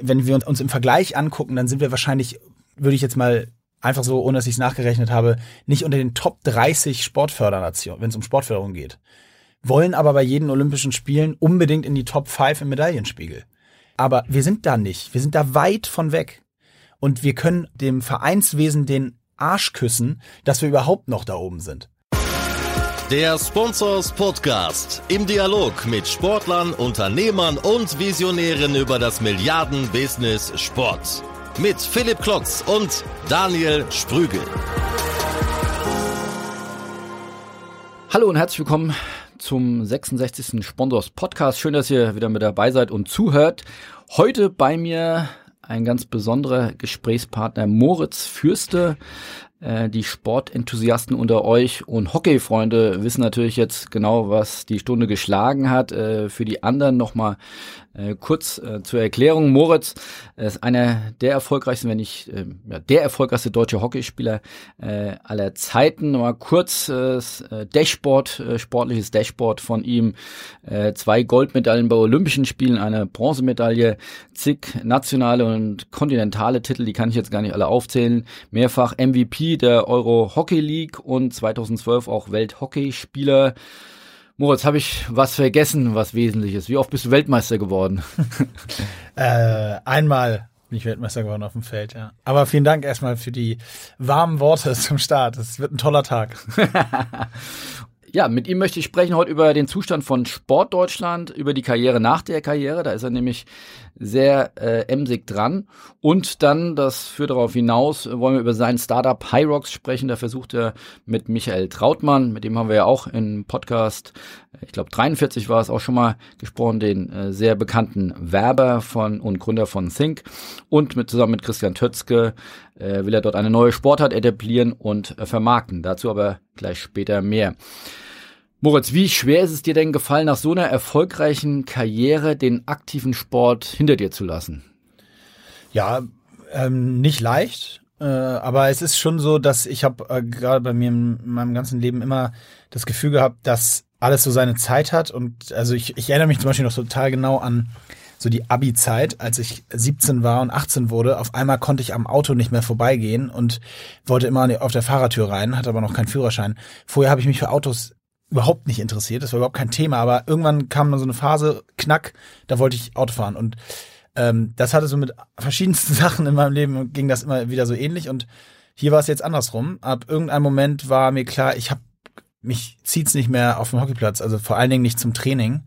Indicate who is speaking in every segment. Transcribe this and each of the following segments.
Speaker 1: wenn wir uns im Vergleich angucken, dann sind wir wahrscheinlich, würde ich jetzt mal einfach so, ohne dass ich es nachgerechnet habe, nicht unter den Top 30 Sportfördernationen, wenn es um Sportförderung geht. Wollen aber bei jeden Olympischen Spielen unbedingt in die Top 5 im Medaillenspiegel. Aber wir sind da nicht. Wir sind da weit von weg. Und wir können dem Vereinswesen den Arsch küssen, dass wir überhaupt noch da oben sind.
Speaker 2: Der Sponsors Podcast im Dialog mit Sportlern, Unternehmern und Visionären über das Milliarden-Business Sport. Mit Philipp Klotz und Daniel Sprügel.
Speaker 3: Hallo und herzlich willkommen zum 66. Sponsors Podcast. Schön, dass ihr wieder mit dabei seid und zuhört. Heute bei mir ein ganz besonderer Gesprächspartner Moritz Fürste. Äh, die Sportenthusiasten unter euch und Hockeyfreunde wissen natürlich jetzt genau, was die Stunde geschlagen hat. Äh, für die anderen nochmal äh, kurz äh, zur Erklärung. Moritz ist einer der erfolgreichsten, wenn nicht äh, ja, der erfolgreichste deutsche Hockeyspieler äh, aller Zeiten. Mal kurz äh, Dashboard, äh, sportliches Dashboard von ihm. Äh, zwei Goldmedaillen bei Olympischen Spielen, eine Bronzemedaille, zig nationale und kontinentale Titel, die kann ich jetzt gar nicht alle aufzählen. Mehrfach MVP der Euro Hockey League und 2012 auch Welthockeyspieler. Moritz, habe ich was vergessen, was wesentlich ist? Wie oft bist du Weltmeister geworden?
Speaker 1: äh, einmal bin ich Weltmeister geworden auf dem Feld, ja. Aber vielen Dank erstmal für die warmen Worte zum Start. Es wird ein toller Tag.
Speaker 3: ja, mit ihm möchte ich sprechen heute über den Zustand von Sportdeutschland, über die Karriere nach der Karriere. Da ist er nämlich sehr äh, emsig dran. Und dann, das führt darauf hinaus, wollen wir über sein Startup Hyrox sprechen. Da versucht er mit Michael Trautmann, mit dem haben wir ja auch im Podcast, ich glaube 43 war es auch schon mal gesprochen, den äh, sehr bekannten Werber von und Gründer von Think. Und mit, zusammen mit Christian Tötzke äh, will er dort eine neue Sportart etablieren und äh, vermarkten. Dazu aber gleich später mehr. Moritz, wie schwer ist es dir denn gefallen, nach so einer erfolgreichen Karriere den aktiven Sport hinter dir zu lassen?
Speaker 1: Ja, ähm, nicht leicht. Äh, aber es ist schon so, dass ich habe äh, gerade bei mir in meinem ganzen Leben immer das Gefühl gehabt, dass alles so seine Zeit hat. Und also ich, ich erinnere mich zum Beispiel noch total genau an so die Abi-Zeit, als ich 17 war und 18 wurde. Auf einmal konnte ich am Auto nicht mehr vorbeigehen und wollte immer auf der Fahrertür rein, hatte aber noch keinen Führerschein. Vorher habe ich mich für Autos überhaupt nicht interessiert. Das war überhaupt kein Thema. Aber irgendwann kam dann so eine Phase, knack, da wollte ich Auto fahren. Und ähm, das hatte so mit verschiedensten Sachen in meinem Leben, ging das immer wieder so ähnlich. Und hier war es jetzt andersrum. Ab irgendeinem Moment war mir klar, ich habe mich zieht's nicht mehr auf dem Hockeyplatz, also vor allen Dingen nicht zum Training.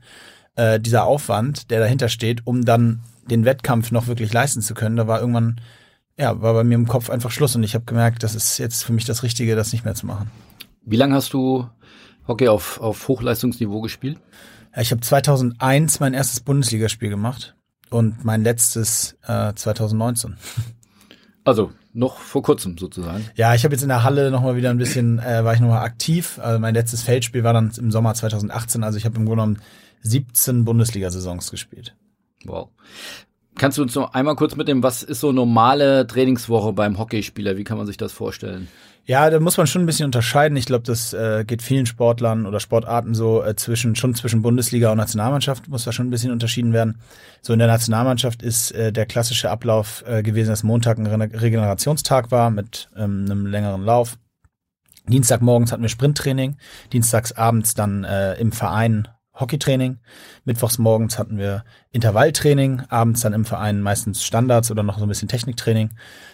Speaker 1: Äh, dieser Aufwand, der dahinter steht, um dann den Wettkampf noch wirklich leisten zu können, da war irgendwann, ja, war bei mir im Kopf einfach Schluss und ich habe gemerkt, das ist jetzt für mich das Richtige, das nicht mehr zu machen.
Speaker 3: Wie lange hast du Hockey auf, auf Hochleistungsniveau gespielt?
Speaker 1: Ja, ich habe 2001 mein erstes Bundesligaspiel gemacht und mein letztes äh, 2019.
Speaker 3: Also noch vor kurzem sozusagen.
Speaker 1: Ja, ich habe jetzt in der Halle noch mal wieder ein bisschen, äh, war ich noch mal aktiv. Also mein letztes Feldspiel war dann im Sommer 2018. Also ich habe im Grunde genommen 17 Bundesliga-Saisons gespielt.
Speaker 3: Wow. Kannst du uns noch einmal kurz mitnehmen, was ist so normale Trainingswoche beim Hockeyspieler? Wie kann man sich das vorstellen?
Speaker 1: Ja, da muss man schon ein bisschen unterscheiden. Ich glaube, das äh, geht vielen Sportlern oder Sportarten so äh, zwischen schon zwischen Bundesliga und Nationalmannschaft muss da schon ein bisschen unterschieden werden. So in der Nationalmannschaft ist äh, der klassische Ablauf äh, gewesen, dass Montag ein Re Regenerationstag war mit ähm, einem längeren Lauf. Dienstagmorgens hatten wir Sprinttraining, dienstags abends dann äh, im Verein Hockeytraining. Mittwochs morgens hatten wir Intervalltraining, abends dann im Verein meistens Standards oder noch so ein bisschen Techniktraining.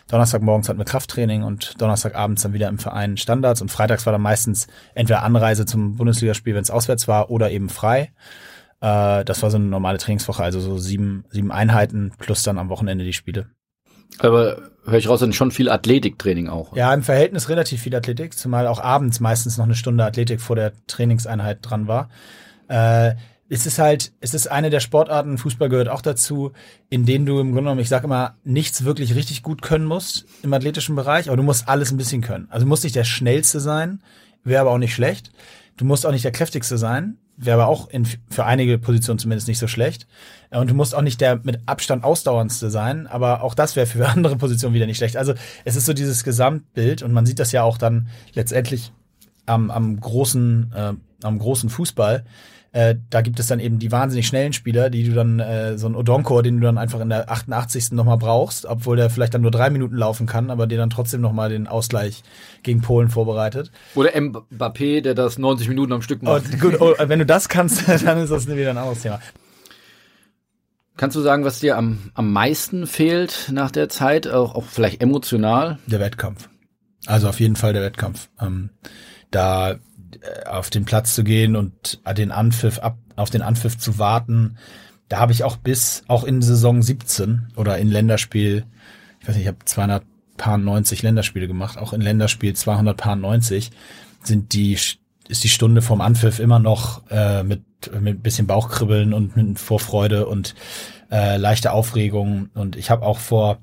Speaker 1: Donnerstagmorgens hatten wir Krafttraining und Donnerstagabends dann wieder im Verein Standards und freitags war dann meistens entweder Anreise zum Bundesligaspiel, wenn es auswärts war, oder eben frei. Äh, das war so eine normale Trainingswoche, also so sieben, sieben Einheiten plus dann am Wochenende die Spiele.
Speaker 3: Aber höre ich raus, dann schon viel Athletiktraining auch.
Speaker 1: Ja, im Verhältnis relativ viel Athletik, zumal auch abends meistens noch eine Stunde Athletik vor der Trainingseinheit dran war. Äh, es ist halt, es ist eine der Sportarten, Fußball gehört auch dazu, in denen du im Grunde genommen, ich sage immer, nichts wirklich richtig gut können musst im athletischen Bereich, aber du musst alles ein bisschen können. Also du musst nicht der schnellste sein, wäre aber auch nicht schlecht. Du musst auch nicht der kräftigste sein, wäre aber auch in, für einige Positionen zumindest nicht so schlecht. Und du musst auch nicht der mit Abstand ausdauerndste sein, aber auch das wäre für andere Positionen wieder nicht schlecht. Also es ist so dieses Gesamtbild und man sieht das ja auch dann letztendlich am, am großen, äh, am großen Fußball äh, da gibt es dann eben die wahnsinnig schnellen Spieler, die du dann, äh, so ein Odonkor, den du dann einfach in der 88. nochmal brauchst, obwohl der vielleicht dann nur drei Minuten laufen kann, aber dir dann trotzdem nochmal den Ausgleich gegen Polen vorbereitet.
Speaker 3: Oder Mbappé, der das 90 Minuten am Stück macht.
Speaker 1: Und gut, oh, wenn du das kannst, dann ist das wieder ein anderes Thema.
Speaker 3: Kannst du sagen, was dir am, am meisten fehlt nach der Zeit, auch, auch vielleicht emotional?
Speaker 1: Der Wettkampf. Also auf jeden Fall der Wettkampf. Ähm, da auf den Platz zu gehen und den Anpfiff ab, auf den Anpfiff zu warten, da habe ich auch bis, auch in Saison 17 oder in Länderspiel, ich weiß nicht, ich habe 290 Länderspiele gemacht, auch in Länderspiel 290 sind die, ist die Stunde vom Anpfiff immer noch äh, mit mit bisschen Bauchkribbeln und mit Vorfreude und äh, leichte Aufregung. Und ich habe auch vor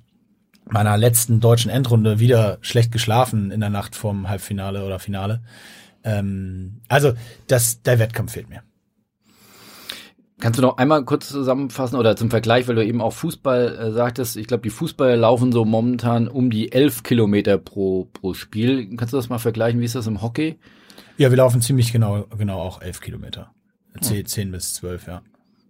Speaker 1: meiner letzten deutschen Endrunde wieder schlecht geschlafen in der Nacht vorm Halbfinale oder Finale. Ähm, also das, der Wettkampf fehlt mir.
Speaker 3: Kannst du noch einmal kurz zusammenfassen oder zum Vergleich, weil du eben auch Fußball äh, sagtest, ich glaube, die Fußballer laufen so momentan um die elf Kilometer pro, pro Spiel. Kannst du das mal vergleichen? Wie ist das im Hockey?
Speaker 1: Ja, wir laufen ziemlich genau, genau auch elf Kilometer. 10, 10 bis 12, ja.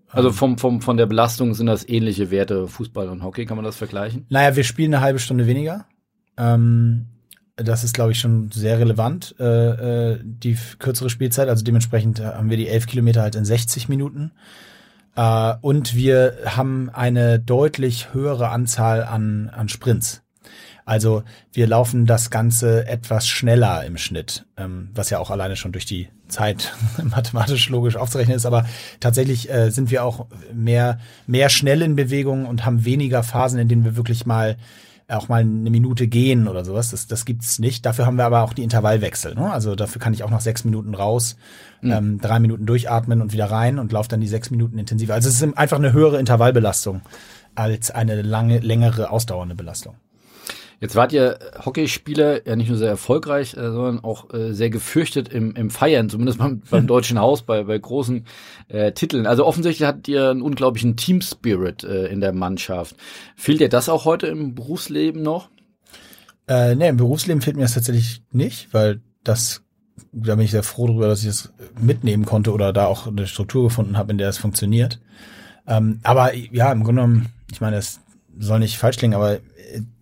Speaker 3: Also ähm, vom, vom, von der Belastung sind das ähnliche Werte Fußball und Hockey, kann man das vergleichen?
Speaker 1: Naja, wir spielen eine halbe Stunde weniger. Ähm, das ist, glaube ich, schon sehr relevant, äh, äh, die kürzere Spielzeit. Also dementsprechend haben wir die 11 Kilometer halt in 60 Minuten. Äh, und wir haben eine deutlich höhere Anzahl an, an Sprints. Also wir laufen das Ganze etwas schneller im Schnitt, ähm, was ja auch alleine schon durch die Zeit mathematisch logisch aufzurechnen ist. Aber tatsächlich äh, sind wir auch mehr, mehr schnell in Bewegung und haben weniger Phasen, in denen wir wirklich mal auch mal eine Minute gehen oder sowas. Das, das gibt's nicht. Dafür haben wir aber auch die Intervallwechsel. Ne? Also dafür kann ich auch nach sechs Minuten raus, mhm. ähm, drei Minuten durchatmen und wieder rein und laufe dann die sechs Minuten intensiver. Also es ist einfach eine höhere Intervallbelastung als eine lange, längere, ausdauernde Belastung.
Speaker 3: Jetzt wart ihr Hockeyspieler ja nicht nur sehr erfolgreich, äh, sondern auch äh, sehr gefürchtet im, im Feiern, zumindest beim, beim Deutschen Haus, bei, bei großen äh, Titeln. Also offensichtlich hattet ihr einen unglaublichen Team-Spirit äh, in der Mannschaft. Fehlt dir das auch heute im Berufsleben noch?
Speaker 1: Äh, nee, im Berufsleben fehlt mir das tatsächlich nicht, weil das, da bin ich sehr froh darüber, dass ich das mitnehmen konnte oder da auch eine Struktur gefunden habe, in der es funktioniert. Ähm, aber ja, im Grunde genommen, ich meine, es soll nicht falsch klingen, aber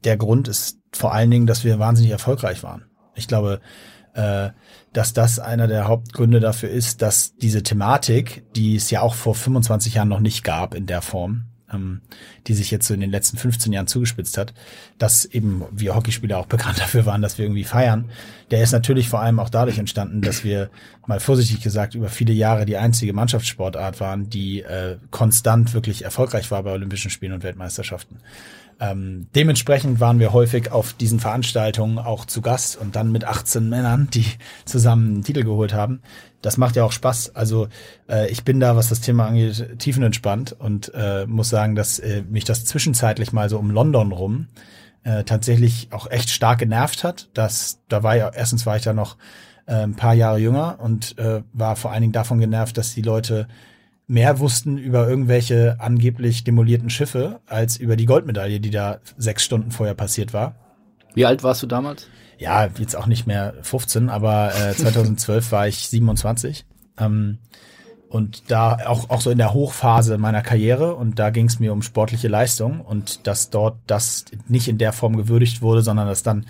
Speaker 1: der Grund ist vor allen Dingen, dass wir wahnsinnig erfolgreich waren. Ich glaube, äh, dass das einer der Hauptgründe dafür ist, dass diese Thematik, die es ja auch vor 25 Jahren noch nicht gab in der Form, ähm, die sich jetzt so in den letzten 15 Jahren zugespitzt hat, dass eben wir Hockeyspieler auch bekannt dafür waren, dass wir irgendwie feiern. Der ist natürlich vor allem auch dadurch entstanden, dass wir mal vorsichtig gesagt über viele Jahre die einzige Mannschaftssportart waren, die äh, konstant wirklich erfolgreich war bei Olympischen Spielen und Weltmeisterschaften. Ähm, dementsprechend waren wir häufig auf diesen Veranstaltungen auch zu Gast und dann mit 18 Männern, die zusammen einen Titel geholt haben. Das macht ja auch Spaß. Also äh, ich bin da, was das Thema angeht, tiefenentspannt und äh, muss sagen, dass äh, mich das zwischenzeitlich mal so um London rum äh, tatsächlich auch echt stark genervt hat. Dass da war ja erstens war ich da noch äh, ein paar Jahre jünger und äh, war vor allen Dingen davon genervt, dass die Leute mehr wussten über irgendwelche angeblich demolierten Schiffe als über die Goldmedaille, die da sechs Stunden vorher passiert war.
Speaker 3: Wie alt warst du damals?
Speaker 1: Ja, jetzt auch nicht mehr 15, aber äh, 2012 war ich 27. Ähm, und da auch, auch so in der Hochphase meiner Karriere und da ging es mir um sportliche Leistung und dass dort das nicht in der Form gewürdigt wurde, sondern dass dann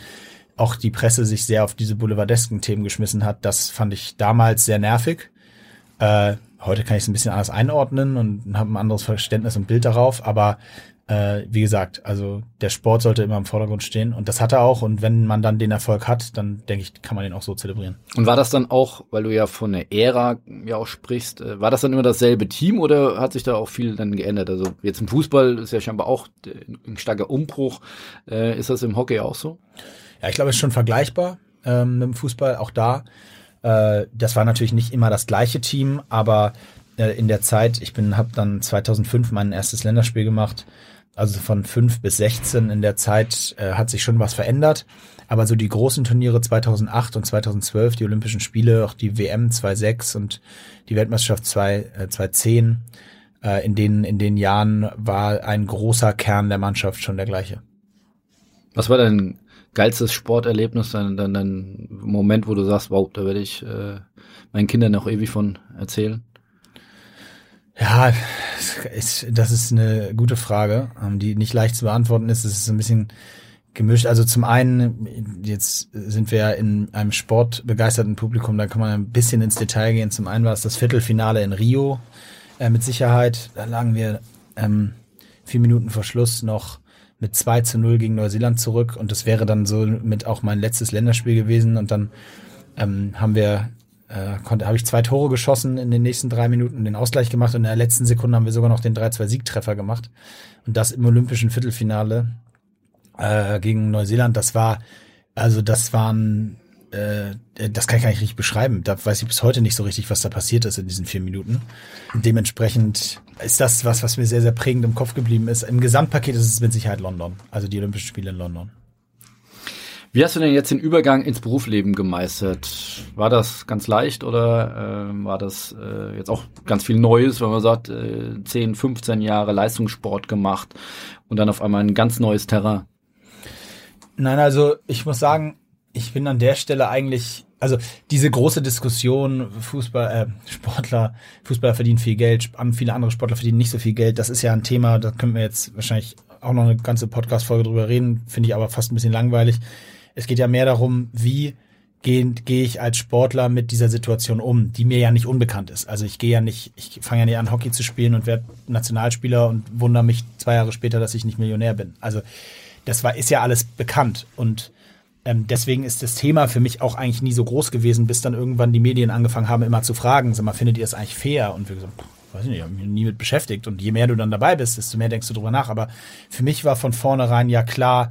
Speaker 1: auch die Presse sich sehr auf diese boulevardesken Themen geschmissen hat, das fand ich damals sehr nervig. Äh, Heute kann ich es ein bisschen anders einordnen und habe ein anderes Verständnis und Bild darauf, aber äh, wie gesagt, also der Sport sollte immer im Vordergrund stehen und das hat er auch und wenn man dann den Erfolg hat, dann denke ich, kann man den auch so zelebrieren.
Speaker 3: Und war das dann auch, weil du ja von der Ära ja auch sprichst, äh, war das dann immer dasselbe Team oder hat sich da auch viel dann geändert? Also jetzt im Fußball ist ja scheinbar auch ein starker Umbruch. Äh, ist das im Hockey auch so?
Speaker 1: Ja, ich glaube, es ist schon vergleichbar ähm, mit dem Fußball, auch da. Äh, das war natürlich nicht immer das gleiche Team, aber äh, in der Zeit, ich bin, habe dann 2005 mein erstes Länderspiel gemacht, also von 5 bis 16 in der Zeit äh, hat sich schon was verändert. Aber so die großen Turniere 2008 und 2012, die Olympischen Spiele, auch die WM 2.6 und die Weltmeisterschaft 2, äh, 2.10, äh, in, den, in den Jahren war ein großer Kern der Mannschaft schon der gleiche.
Speaker 3: Was war dein geilstes Sporterlebnis, dein, dein, dein Moment, wo du sagst, wow, da werde ich äh, meinen Kindern noch ewig von erzählen?
Speaker 1: Ja, das ist eine gute Frage, ähm, die nicht leicht zu beantworten ist. Es ist ein bisschen gemischt. Also zum einen, jetzt sind wir ja in einem sportbegeisterten Publikum, da kann man ein bisschen ins Detail gehen. Zum einen war es das Viertelfinale in Rio äh, mit Sicherheit. Da lagen wir ähm, vier Minuten vor Schluss noch mit 2 zu 0 gegen Neuseeland zurück und das wäre dann so mit auch mein letztes Länderspiel gewesen und dann ähm, haben wir äh, konnte habe ich zwei Tore geschossen in den nächsten drei Minuten den Ausgleich gemacht und in der letzten Sekunde haben wir sogar noch den 3-2 Siegtreffer gemacht und das im olympischen Viertelfinale äh, gegen Neuseeland, das war, also das waren, äh, das kann ich gar nicht richtig beschreiben. Da weiß ich bis heute nicht so richtig, was da passiert ist in diesen vier Minuten. dementsprechend ist das was, was mir sehr, sehr prägend im Kopf geblieben ist. Im Gesamtpaket ist es mit Sicherheit London, also die Olympischen Spiele in London.
Speaker 3: Wie hast du denn jetzt den Übergang ins Berufsleben gemeistert? War das ganz leicht oder äh, war das äh, jetzt auch ganz viel Neues, wenn man sagt, äh, 10, 15 Jahre Leistungssport gemacht und dann auf einmal ein ganz neues Terrain?
Speaker 1: Nein, also ich muss sagen, ich bin an der Stelle eigentlich, also diese große Diskussion, Fußball, äh, Sportler, Fußballer verdienen viel Geld, viele andere Sportler verdienen nicht so viel Geld, das ist ja ein Thema, da können wir jetzt wahrscheinlich auch noch eine ganze Podcast-Folge drüber reden, finde ich aber fast ein bisschen langweilig. Es geht ja mehr darum, wie gehe geh ich als Sportler mit dieser Situation um, die mir ja nicht unbekannt ist. Also ich gehe ja nicht, ich fange ja nicht an, Hockey zu spielen und werde Nationalspieler und wundere mich zwei Jahre später, dass ich nicht Millionär bin. Also das war, ist ja alles bekannt. Und ähm, deswegen ist das Thema für mich auch eigentlich nie so groß gewesen, bis dann irgendwann die Medien angefangen haben, immer zu fragen, sag mal, findet ihr es eigentlich fair? Und wir gesagt, pff, weiß nicht, ich habe mich nie mit beschäftigt. Und je mehr du dann dabei bist, desto mehr denkst du drüber nach. Aber für mich war von vornherein ja klar,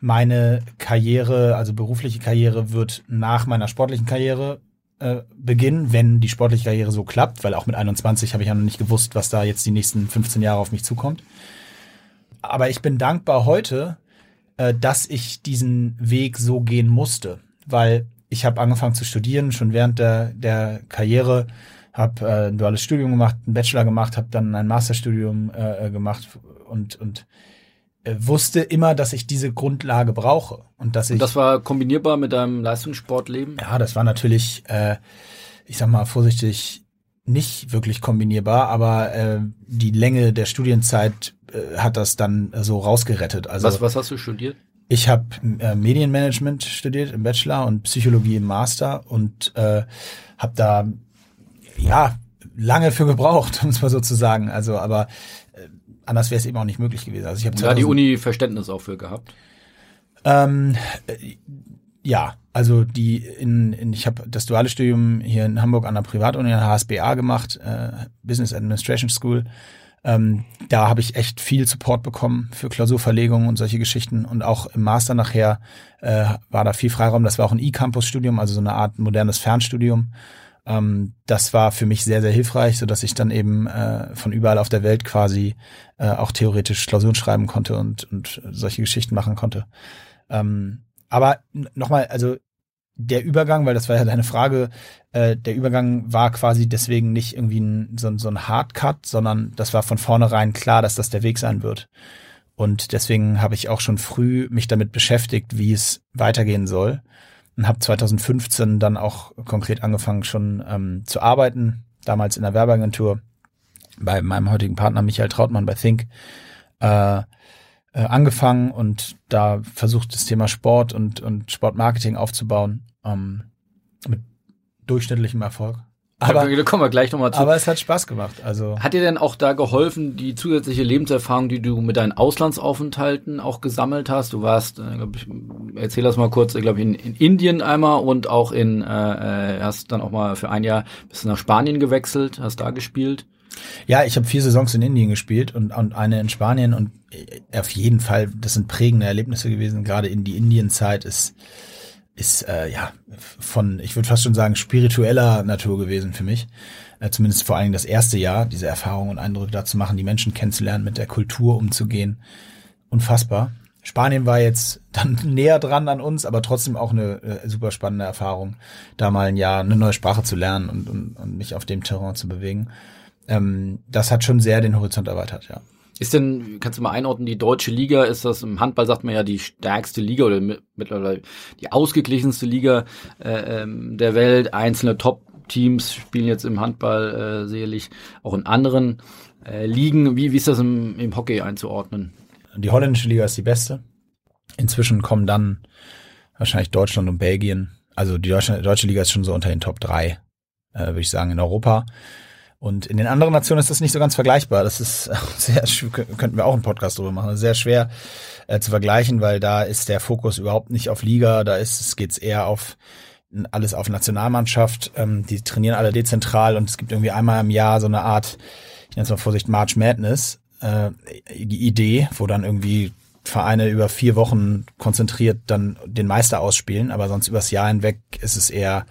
Speaker 1: meine Karriere, also berufliche Karriere, wird nach meiner sportlichen Karriere äh, beginnen, wenn die sportliche Karriere so klappt, weil auch mit 21 habe ich ja noch nicht gewusst, was da jetzt die nächsten 15 Jahre auf mich zukommt. Aber ich bin dankbar heute, äh, dass ich diesen Weg so gehen musste, weil ich habe angefangen zu studieren, schon während der, der Karriere, habe äh, ein duales Studium gemacht, einen Bachelor gemacht, habe dann ein Masterstudium äh, gemacht und, und äh, wusste immer, dass ich diese Grundlage brauche. Und, dass ich, und
Speaker 3: das war kombinierbar mit deinem Leistungssportleben?
Speaker 1: Ja, das war natürlich, äh, ich sag mal vorsichtig, nicht wirklich kombinierbar, aber äh, die Länge der Studienzeit äh, hat das dann so rausgerettet. Also
Speaker 3: was, was hast du studiert?
Speaker 1: Ich habe äh, Medienmanagement studiert im Bachelor und Psychologie im Master und äh, habe da ja lange für gebraucht, um es mal so zu sagen. Also, aber äh, anders wäre es eben auch nicht möglich gewesen. Also ich habe
Speaker 3: die Uni Verständnis auch für gehabt.
Speaker 1: Ähm, äh, ja, also die in, in ich habe das duale Studium hier in Hamburg an der Privatuni an der HSBA gemacht, äh, Business Administration School ähm, da habe ich echt viel Support bekommen für Klausurverlegungen und solche Geschichten. Und auch im Master nachher äh, war da viel Freiraum. Das war auch ein E-Campus-Studium, also so eine Art modernes Fernstudium. Ähm, das war für mich sehr, sehr hilfreich, so dass ich dann eben äh, von überall auf der Welt quasi äh, auch theoretisch Klausuren schreiben konnte und, und solche Geschichten machen konnte. Ähm, aber nochmal, also der Übergang, weil das war ja deine Frage, äh, der Übergang war quasi deswegen nicht irgendwie ein, so, so ein Hardcut, sondern das war von vornherein klar, dass das der Weg sein wird. Und deswegen habe ich auch schon früh mich damit beschäftigt, wie es weitergehen soll. Und habe 2015 dann auch konkret angefangen schon ähm, zu arbeiten, damals in der Werbeagentur bei meinem heutigen Partner Michael Trautmann bei Think. Äh, äh, angefangen und da versucht das Thema Sport und, und Sportmarketing aufzubauen. Ähm, mit durchschnittlichem Erfolg.
Speaker 3: Aber da kommen wir gleich nochmal zu.
Speaker 1: Aber es hat Spaß gemacht. Also
Speaker 3: hat dir denn auch da geholfen, die zusätzliche Lebenserfahrung, die du mit deinen Auslandsaufenthalten auch gesammelt hast? Du warst, äh, glaub ich, erzähl das mal kurz, glaube ich, in, in, Indien einmal und auch in, äh, äh, hast dann auch mal für ein Jahr bist du nach Spanien gewechselt, hast da gespielt.
Speaker 1: Ja, ich habe vier Saisons in Indien gespielt und, und eine in Spanien und äh, auf jeden Fall, das sind prägende Erlebnisse gewesen. Gerade in die Indienzeit ist ist äh, ja von, ich würde fast schon sagen, spiritueller Natur gewesen für mich. Äh, zumindest vor allen Dingen das erste Jahr, diese Erfahrungen und Eindrücke da zu machen, die Menschen kennenzulernen, mit der Kultur umzugehen. Unfassbar. Spanien war jetzt dann näher dran an uns, aber trotzdem auch eine äh, super spannende Erfahrung, da mal ein Jahr eine neue Sprache zu lernen und, und, und mich auf dem Terrain zu bewegen ähm, das hat schon sehr den Horizont erweitert, ja.
Speaker 3: Ist denn, kannst du mal einordnen, die deutsche Liga, ist das im Handball, sagt man ja, die stärkste Liga oder mittlerweile die ausgeglichenste Liga äh, ähm, der Welt, einzelne Top Teams spielen jetzt im Handball äh, sicherlich auch in anderen äh, Ligen. Wie, wie ist das im, im Hockey einzuordnen?
Speaker 1: Die holländische Liga ist die beste. Inzwischen kommen dann wahrscheinlich Deutschland und Belgien. Also die deutsche, deutsche Liga ist schon so unter den Top 3, äh, würde ich sagen, in Europa. Und in den anderen Nationen ist das nicht so ganz vergleichbar. Das ist sehr, könnten wir auch einen Podcast drüber machen, sehr schwer äh, zu vergleichen, weil da ist der Fokus überhaupt nicht auf Liga, da ist es geht's eher auf alles auf Nationalmannschaft. Ähm, die trainieren alle dezentral und es gibt irgendwie einmal im Jahr so eine Art, ich nenne es mal Vorsicht, March Madness äh, Idee, wo dann irgendwie Vereine über vier Wochen konzentriert dann den Meister ausspielen, aber sonst übers Jahr hinweg ist es eher,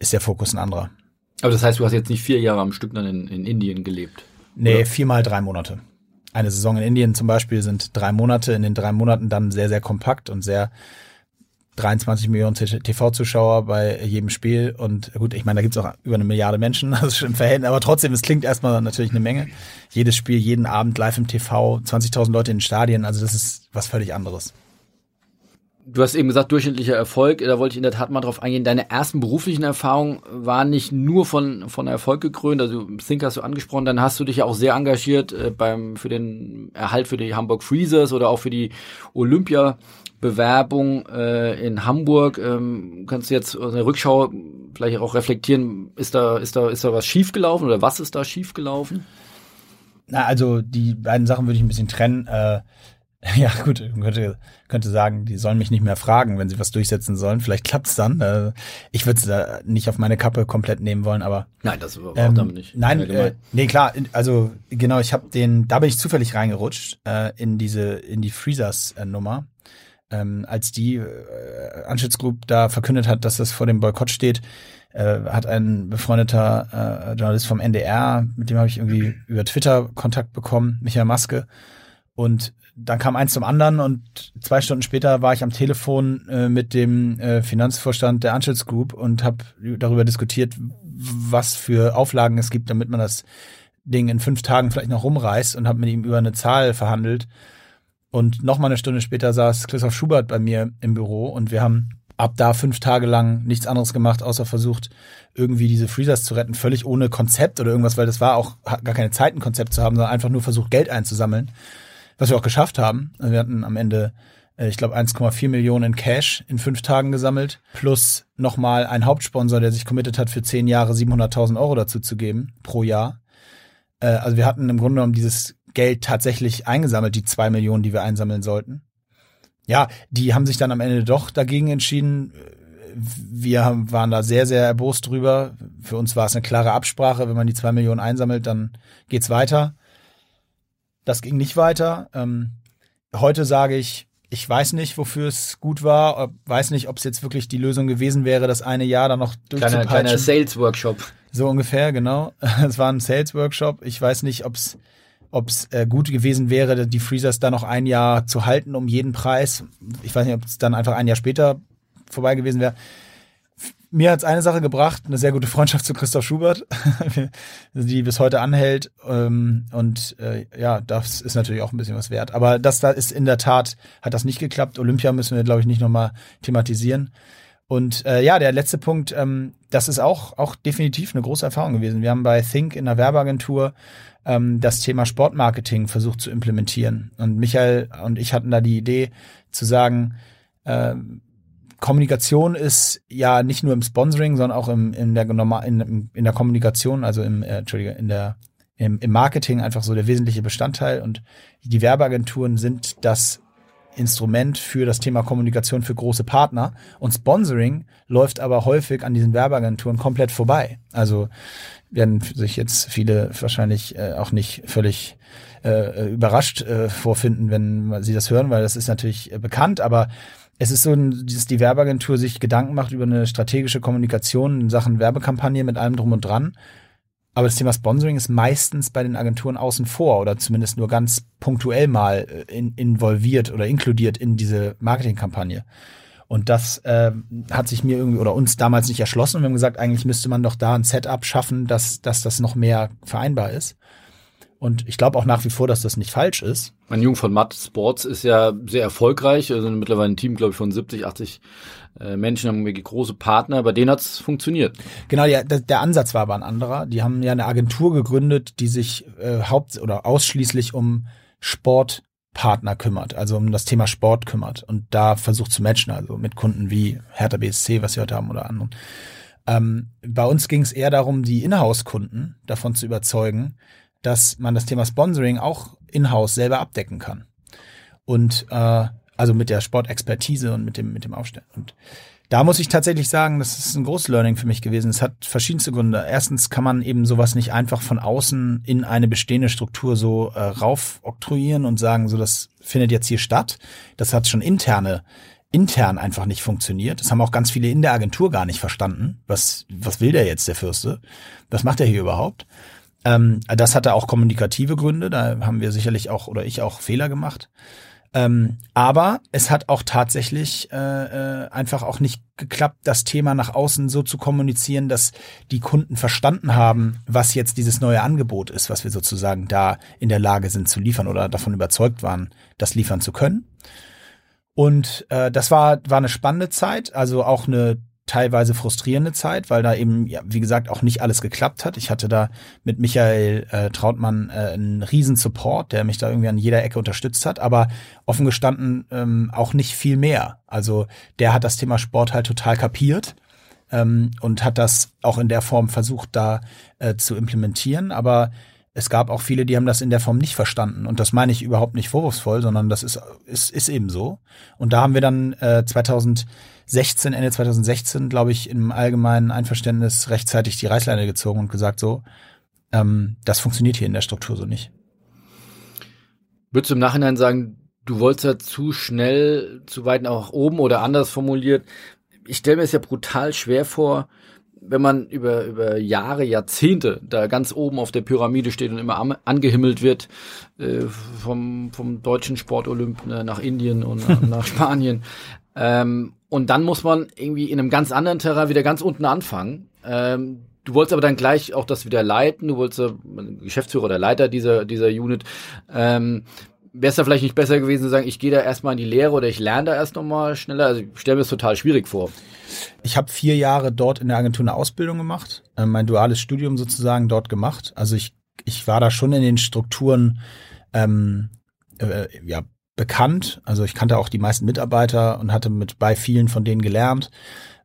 Speaker 1: ist der Fokus ein anderer.
Speaker 3: Aber das heißt, du hast jetzt nicht vier Jahre am Stück dann in, in Indien gelebt?
Speaker 1: Nee, oder? viermal drei Monate. Eine Saison in Indien zum Beispiel sind drei Monate, in den drei Monaten dann sehr, sehr kompakt und sehr 23 Millionen TV-Zuschauer bei jedem Spiel. Und gut, ich meine, da gibt's auch über eine Milliarde Menschen, das ist schon im Verhältnis, aber trotzdem, es klingt erstmal natürlich eine Menge. Jedes Spiel, jeden Abend live im TV, 20.000 Leute in den Stadien, also das ist was völlig anderes.
Speaker 3: Du hast eben gesagt, durchschnittlicher Erfolg. Da wollte ich in der Tat mal drauf eingehen. Deine ersten beruflichen Erfahrungen waren nicht nur von, von Erfolg gekrönt. Also Think hast du angesprochen. Dann hast du dich ja auch sehr engagiert äh, beim, für den Erhalt für die Hamburg Freezers oder auch für die Olympia Bewerbung äh, in Hamburg. Ähm, kannst du jetzt in der Rückschau vielleicht auch reflektieren, ist da, ist da, ist da was schiefgelaufen oder was ist da schiefgelaufen?
Speaker 1: Na, also die beiden Sachen würde ich ein bisschen trennen. Äh, ja, gut, könnte, könnte sagen, die sollen mich nicht mehr fragen, wenn sie was durchsetzen sollen. Vielleicht klappt's dann. Äh, ich würde es da nicht auf meine Kappe komplett nehmen wollen, aber.
Speaker 3: Nein, das überhaupt
Speaker 1: ähm,
Speaker 3: damit nicht.
Speaker 1: Nein, äh, nee, klar, also genau, ich habe den, da bin ich zufällig reingerutscht, äh, in diese, in die Freezers-Nummer ähm, als die äh, Anschütz Group da verkündet hat, dass das vor dem Boykott steht, äh, hat ein befreundeter äh, Journalist vom NDR, mit dem habe ich irgendwie über Twitter Kontakt bekommen, Michael Maske. Und dann kam eins zum anderen und zwei Stunden später war ich am Telefon äh, mit dem äh, Finanzvorstand der Anschütz Group und habe darüber diskutiert, was für Auflagen es gibt, damit man das Ding in fünf Tagen vielleicht noch rumreißt und habe mit ihm über eine Zahl verhandelt. Und noch mal eine Stunde später saß Christoph Schubert bei mir im Büro und wir haben ab da fünf Tage lang nichts anderes gemacht, außer versucht, irgendwie diese Freezers zu retten, völlig ohne Konzept oder irgendwas, weil das war auch gar keine Zeit, ein Konzept zu haben, sondern einfach nur versucht, Geld einzusammeln, was wir auch geschafft haben. Wir hatten am Ende, äh, ich glaube, 1,4 Millionen in Cash in fünf Tagen gesammelt, plus nochmal ein Hauptsponsor, der sich committed hat, für zehn Jahre 700.000 Euro dazu zu geben pro Jahr. Äh, also wir hatten im Grunde genommen dieses Geld tatsächlich eingesammelt, die zwei Millionen, die wir einsammeln sollten. Ja, die haben sich dann am Ende doch dagegen entschieden. Wir haben, waren da sehr, sehr erbost drüber. Für uns war es eine klare Absprache. Wenn man die zwei Millionen einsammelt, dann geht's weiter. Das ging nicht weiter. Ähm, heute sage ich, ich weiß nicht, wofür es gut war, weiß nicht, ob es jetzt wirklich die Lösung gewesen wäre, das eine Jahr dann noch
Speaker 3: durchzupeitschen. Kleiner, kleiner Sales-Workshop.
Speaker 1: So ungefähr, genau. Es war ein Sales-Workshop. Ich weiß nicht, ob es ob es äh, gut gewesen wäre, die Freezers da noch ein Jahr zu halten um jeden Preis. Ich weiß nicht, ob es dann einfach ein Jahr später vorbei gewesen wäre. Mir hat's eine Sache gebracht, eine sehr gute Freundschaft zu Christoph Schubert, die bis heute anhält. Ähm, und äh, ja, das ist natürlich auch ein bisschen was wert. Aber das da ist in der Tat, hat das nicht geklappt. Olympia müssen wir, glaube ich, nicht nochmal thematisieren. Und äh, ja, der letzte Punkt, ähm, das ist auch, auch definitiv eine große Erfahrung gewesen. Wir haben bei Think in der Werbeagentur ähm, das Thema Sportmarketing versucht zu implementieren. Und Michael und ich hatten da die Idee zu sagen, äh, Kommunikation ist ja nicht nur im Sponsoring, sondern auch im, in, der, in, in der Kommunikation, also im, äh, Entschuldige, in der, im, im Marketing einfach so der wesentliche Bestandteil. Und die Werbeagenturen sind das Instrument für das Thema Kommunikation für große Partner. Und Sponsoring läuft aber häufig an diesen Werbeagenturen komplett vorbei. Also werden sich jetzt viele wahrscheinlich äh, auch nicht völlig äh, überrascht äh, vorfinden, wenn sie das hören, weil das ist natürlich äh, bekannt, aber es ist so, dass die Werbeagentur sich Gedanken macht über eine strategische Kommunikation in Sachen Werbekampagne mit allem drum und dran. Aber das Thema Sponsoring ist meistens bei den Agenturen außen vor oder zumindest nur ganz punktuell mal äh, in, involviert oder inkludiert in diese Marketingkampagne. Und das äh, hat sich mir irgendwie oder uns damals nicht erschlossen. Und wir haben gesagt, eigentlich müsste man doch da ein Setup schaffen, dass, dass das noch mehr vereinbar ist. Und ich glaube auch nach wie vor, dass das nicht falsch ist.
Speaker 3: Mein Jung von Matt Sports ist ja sehr erfolgreich. Also mittlerweile ein Team, glaube ich, von 70, 80 äh, Menschen haben wirklich große Partner. Bei denen hat's funktioniert.
Speaker 1: Genau, der, der Ansatz war aber ein anderer. Die haben ja eine Agentur gegründet, die sich äh, haupt- oder ausschließlich um Sportpartner kümmert, also um das Thema Sport kümmert und da versucht zu matchen, also mit Kunden wie Hertha BSC, was wir heute haben, oder anderen. Ähm, bei uns ging es eher darum, die Inhouse-Kunden davon zu überzeugen, dass man das Thema Sponsoring auch in-house selber abdecken kann. Und äh, also mit der Sportexpertise und mit dem, mit dem Aufstellen. Und da muss ich tatsächlich sagen, das ist ein großes Learning für mich gewesen. Es hat verschiedenste Gründe. Erstens kann man eben sowas nicht einfach von außen in eine bestehende Struktur so äh, rauf oktroyieren und sagen, so das findet jetzt hier statt. Das hat schon interne intern einfach nicht funktioniert. Das haben auch ganz viele in der Agentur gar nicht verstanden. Was, was will der jetzt, der Fürste? Was macht er hier überhaupt? Ähm, das hatte auch kommunikative Gründe. Da haben wir sicherlich auch oder ich auch Fehler gemacht. Ähm, aber es hat auch tatsächlich äh, äh, einfach auch nicht geklappt, das Thema nach außen so zu kommunizieren, dass die Kunden verstanden haben, was jetzt dieses neue Angebot ist, was wir sozusagen da in der Lage sind zu liefern oder davon überzeugt waren, das liefern zu können. Und äh, das war, war eine spannende Zeit, also auch eine teilweise frustrierende Zeit, weil da eben, ja, wie gesagt, auch nicht alles geklappt hat. Ich hatte da mit Michael äh, Trautmann äh, einen riesen Support, der mich da irgendwie an jeder Ecke unterstützt hat, aber offen gestanden ähm, auch nicht viel mehr. Also der hat das Thema Sport halt total kapiert ähm, und hat das auch in der Form versucht, da äh, zu implementieren, aber es gab auch viele, die haben das in der Form nicht verstanden. Und das meine ich überhaupt nicht vorwurfsvoll, sondern das ist, ist, ist eben so. Und da haben wir dann äh, 2016, Ende 2016, glaube ich, im allgemeinen Einverständnis rechtzeitig die Reißleine gezogen und gesagt, so, ähm, das funktioniert hier in der Struktur so nicht.
Speaker 3: Würdest du im Nachhinein sagen, du wolltest ja zu schnell, zu weit nach oben oder anders formuliert? Ich stelle mir es ja brutal schwer vor, wenn man über, über Jahre, Jahrzehnte da ganz oben auf der Pyramide steht und immer angehimmelt wird, äh, vom, vom deutschen Sportolymp ne, nach Indien und nach Spanien. Ähm, und dann muss man irgendwie in einem ganz anderen Terrain wieder ganz unten anfangen. Ähm, du wolltest aber dann gleich auch das wieder leiten, du wolltest äh, Geschäftsführer oder Leiter dieser, dieser Unit. Ähm, Wäre es da vielleicht nicht besser gewesen zu sagen, ich gehe da erstmal in die Lehre oder ich lerne da erst nochmal schneller? Also ich stelle mir das total schwierig vor.
Speaker 1: Ich habe vier Jahre dort in der Agentur eine Ausbildung gemacht, äh, mein duales Studium sozusagen dort gemacht. Also ich, ich war da schon in den Strukturen ähm, äh, ja, bekannt. Also ich kannte auch die meisten Mitarbeiter und hatte mit bei vielen von denen gelernt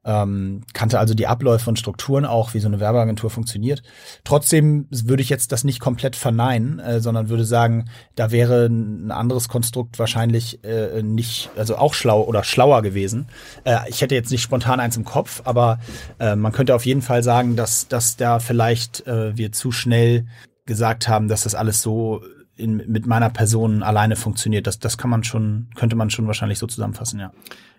Speaker 1: ähm, kannte also die Abläufe und Strukturen auch, wie so eine Werbeagentur funktioniert. Trotzdem würde ich jetzt das nicht komplett verneinen, äh, sondern würde sagen, da wäre ein anderes Konstrukt wahrscheinlich äh, nicht, also auch schlau oder schlauer gewesen. Äh, ich hätte jetzt nicht spontan eins im Kopf, aber äh, man könnte auf jeden Fall sagen, dass, dass da vielleicht äh, wir zu schnell gesagt haben, dass das alles so in, mit meiner Person alleine funktioniert. Das, das kann man schon, könnte man schon wahrscheinlich so zusammenfassen, ja.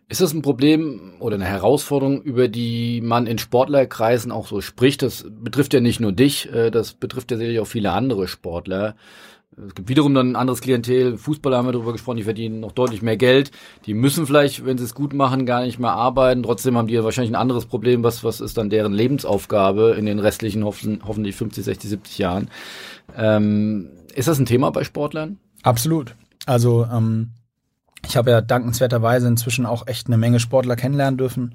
Speaker 3: Ist das ein Problem oder eine Herausforderung, über die man in Sportlerkreisen auch so spricht? Das betrifft ja nicht nur dich, äh, das betrifft ja sicherlich auch viele andere Sportler. Es gibt wiederum dann ein anderes Klientel. Fußballer haben wir darüber gesprochen, die verdienen noch deutlich mehr Geld. Die müssen vielleicht, wenn sie es gut machen, gar nicht mehr arbeiten. Trotzdem haben die wahrscheinlich ein anderes Problem. Was, was ist dann deren Lebensaufgabe in den restlichen hoffen, hoffentlich 50, 60, 70 Jahren? Ähm, ist das ein Thema bei Sportlern?
Speaker 1: Absolut. Also ähm, ich habe ja dankenswerterweise inzwischen auch echt eine Menge Sportler kennenlernen dürfen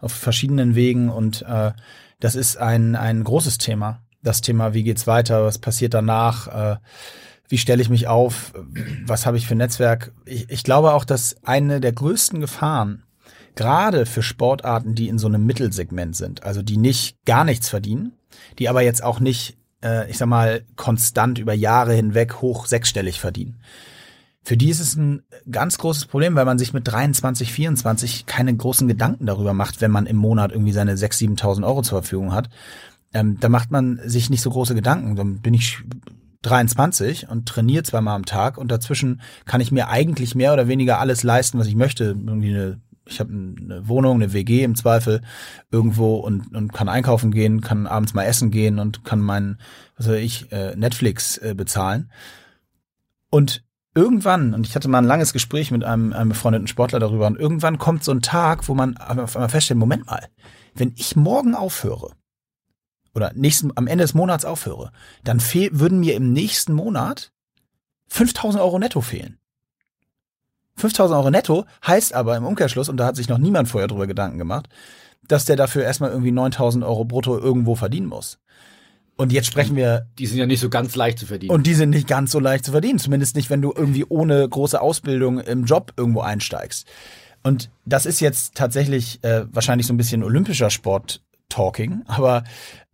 Speaker 1: auf verschiedenen Wegen und äh, das ist ein, ein großes Thema. Das Thema, wie geht's weiter, was passiert danach, äh, wie stelle ich mich auf, was habe ich für Netzwerk. Ich, ich glaube auch, dass eine der größten Gefahren, gerade für Sportarten, die in so einem Mittelsegment sind, also die nicht gar nichts verdienen, die aber jetzt auch nicht, äh, ich sag mal, konstant über Jahre hinweg hoch sechsstellig verdienen für die ist es ein ganz großes Problem, weil man sich mit 23, 24 keine großen Gedanken darüber macht, wenn man im Monat irgendwie seine 6.000, 7.000 Euro zur Verfügung hat. Ähm, da macht man sich nicht so große Gedanken. Dann bin ich 23 und trainiere zweimal am Tag und dazwischen kann ich mir eigentlich mehr oder weniger alles leisten, was ich möchte. Irgendwie eine, ich habe eine Wohnung, eine WG im Zweifel irgendwo und, und kann einkaufen gehen, kann abends mal essen gehen und kann meinen, was weiß ich, äh, Netflix äh, bezahlen. Und irgendwann, und ich hatte mal ein langes Gespräch mit einem, einem befreundeten Sportler darüber, und irgendwann kommt so ein Tag, wo man auf einmal feststellt, Moment mal, wenn ich morgen aufhöre oder nächsten, am Ende des Monats aufhöre, dann fehl, würden mir im nächsten Monat 5000 Euro netto fehlen. 5000 Euro netto heißt aber im Umkehrschluss, und da hat sich noch niemand vorher drüber Gedanken gemacht, dass der dafür erstmal irgendwie 9000 Euro brutto irgendwo verdienen muss. Und jetzt sprechen wir.
Speaker 3: Die sind ja nicht so ganz leicht zu verdienen.
Speaker 1: Und die sind nicht ganz so leicht zu verdienen. Zumindest nicht, wenn du irgendwie ohne große Ausbildung im Job irgendwo einsteigst. Und das ist jetzt tatsächlich äh, wahrscheinlich so ein bisschen olympischer Sport Talking, aber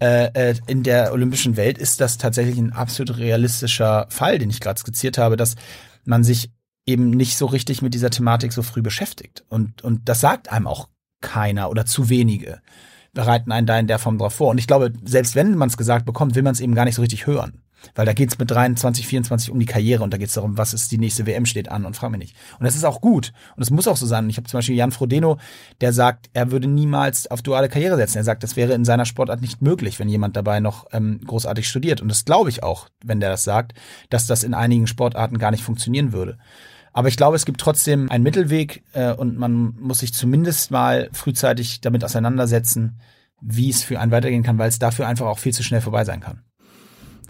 Speaker 1: äh, äh, in der olympischen Welt ist das tatsächlich ein absolut realistischer Fall, den ich gerade skizziert habe, dass man sich eben nicht so richtig mit dieser Thematik so früh beschäftigt. Und, und das sagt einem auch keiner oder zu wenige bereiten einen da in der Form drauf vor. Und ich glaube, selbst wenn man es gesagt bekommt, will man es eben gar nicht so richtig hören. Weil da geht es mit 23, 24 um die Karriere und da geht es darum, was ist die nächste WM steht an und frag mich nicht. Und das ist auch gut und das muss auch so sein. Und ich habe zum Beispiel Jan Frodeno, der sagt, er würde niemals auf duale Karriere setzen. Er sagt, das wäre in seiner Sportart nicht möglich, wenn jemand dabei noch ähm, großartig studiert. Und das glaube ich auch, wenn der das sagt, dass das in einigen Sportarten gar nicht funktionieren würde. Aber ich glaube, es gibt trotzdem einen Mittelweg äh, und man muss sich zumindest mal frühzeitig damit auseinandersetzen, wie es für einen weitergehen kann, weil es dafür einfach auch viel zu schnell vorbei sein kann.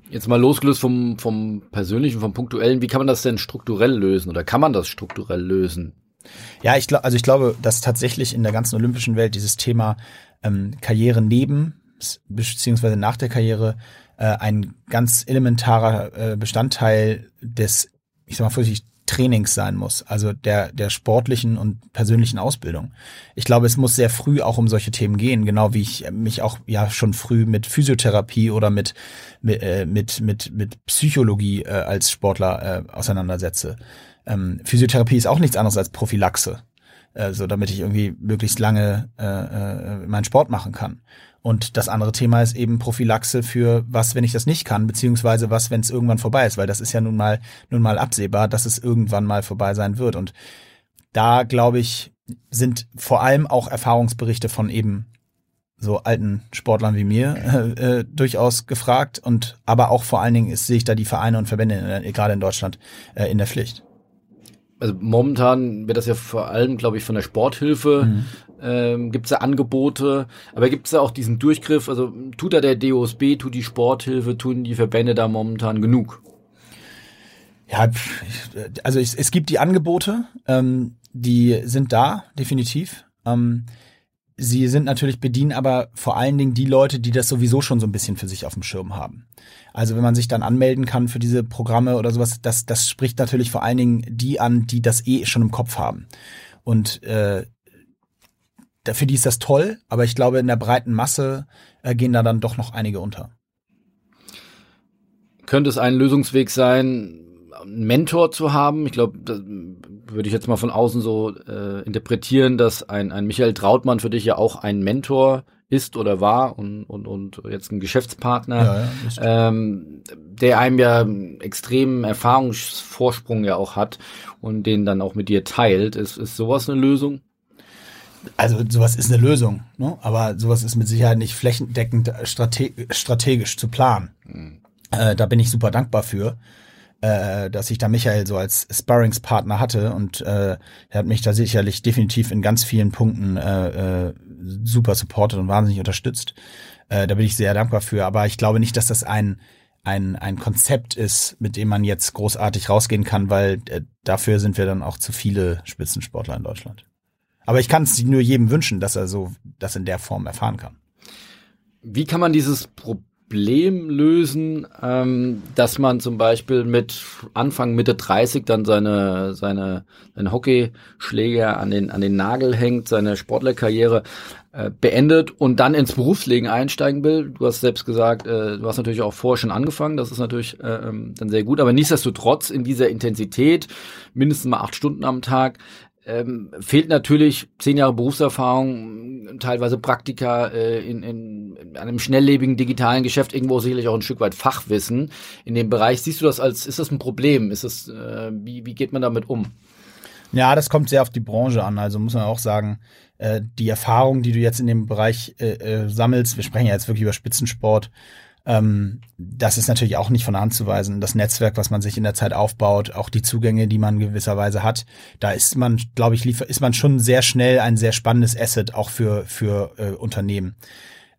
Speaker 3: Jetzt mal losgelöst vom, vom Persönlichen, vom Punktuellen, wie kann man das denn strukturell lösen oder kann man das strukturell lösen?
Speaker 1: Ja, ich glaube, also ich glaube, dass tatsächlich in der ganzen olympischen Welt dieses Thema ähm, Karriere neben beziehungsweise nach der Karriere äh, ein ganz elementarer äh, Bestandteil des, ich sag mal vorsichtig, Trainings sein muss, also der, der sportlichen und persönlichen Ausbildung. Ich glaube, es muss sehr früh auch um solche Themen gehen, genau wie ich mich auch ja schon früh mit Physiotherapie oder mit, mit, äh, mit, mit, mit Psychologie äh, als Sportler äh, auseinandersetze. Ähm, Physiotherapie ist auch nichts anderes als Prophylaxe, äh, so damit ich irgendwie möglichst lange äh, äh, meinen Sport machen kann. Und das andere Thema ist eben Prophylaxe für was, wenn ich das nicht kann, beziehungsweise was, wenn es irgendwann vorbei ist, weil das ist ja nun mal, nun mal absehbar, dass es irgendwann mal vorbei sein wird. Und da, glaube ich, sind vor allem auch Erfahrungsberichte von eben so alten Sportlern wie mir äh, äh, durchaus gefragt und aber auch vor allen Dingen ist, sehe ich da die Vereine und Verbände äh, gerade in Deutschland äh, in der Pflicht
Speaker 3: also momentan wird das ja vor allem, glaube ich, von der Sporthilfe mhm. ähm, gibt es ja Angebote, aber gibt es da auch diesen Durchgriff, also tut da der DOSB, tut die Sporthilfe, tun die Verbände da momentan genug?
Speaker 1: Ja, also es, es gibt die Angebote, ähm, die sind da, definitiv. Ähm, sie sind natürlich bedienen aber vor allen Dingen die Leute, die das sowieso schon so ein bisschen für sich auf dem Schirm haben. Also wenn man sich dann anmelden kann für diese Programme oder sowas, das, das spricht natürlich vor allen Dingen die an, die das eh schon im Kopf haben. Und äh, für die ist das toll, aber ich glaube, in der breiten Masse äh, gehen da dann doch noch einige unter.
Speaker 3: Könnte es ein Lösungsweg sein, einen Mentor zu haben. Ich glaube, würde ich jetzt mal von außen so äh, interpretieren, dass ein, ein Michael Trautmann für dich ja auch ein Mentor ist oder war und, und, und jetzt ein Geschäftspartner, ja, ja, ähm, der einem ja einen extremen Erfahrungsvorsprung ja auch hat und den dann auch mit dir teilt. Ist, ist sowas eine Lösung?
Speaker 1: Also sowas ist eine Lösung, ne? aber sowas ist mit Sicherheit nicht flächendeckend strate strategisch zu planen. Mhm. Äh, da bin ich super dankbar für äh, dass ich da Michael so als Sparringspartner hatte und äh, er hat mich da sicherlich definitiv in ganz vielen Punkten äh, äh, super supportet und wahnsinnig unterstützt. Äh, da bin ich sehr dankbar für. Aber ich glaube nicht, dass das ein ein, ein Konzept ist, mit dem man jetzt großartig rausgehen kann, weil äh, dafür sind wir dann auch zu viele Spitzensportler in Deutschland. Aber ich kann es nur jedem wünschen, dass er so das in der Form erfahren kann.
Speaker 3: Wie kann man dieses Problem Problem lösen, ähm, dass man zum Beispiel mit Anfang Mitte 30 dann seine seine seine Hockeyschläger an den an den Nagel hängt, seine Sportlerkarriere äh, beendet und dann ins Berufsleben einsteigen will. Du hast selbst gesagt, äh, du hast natürlich auch vorher schon angefangen. Das ist natürlich äh, ähm, dann sehr gut, aber nichtsdestotrotz in dieser Intensität mindestens mal acht Stunden am Tag ähm, fehlt natürlich zehn Jahre Berufserfahrung, teilweise Praktika äh, in, in, in einem schnelllebigen digitalen Geschäft, irgendwo sicherlich auch ein Stück weit Fachwissen in dem Bereich. Siehst du das als, ist das ein Problem? Ist das, äh, wie, wie geht man damit um?
Speaker 1: Ja, das kommt sehr auf die Branche an. Also muss man auch sagen, äh, die Erfahrung, die du jetzt in dem Bereich äh, äh, sammelst, wir sprechen ja jetzt wirklich über Spitzensport, ähm, das ist natürlich auch nicht von der Hand zu weisen. Das Netzwerk, was man sich in der Zeit aufbaut, auch die Zugänge, die man gewisserweise hat, da ist man, glaube ich, liefer, ist man schon sehr schnell ein sehr spannendes Asset auch für für äh, Unternehmen.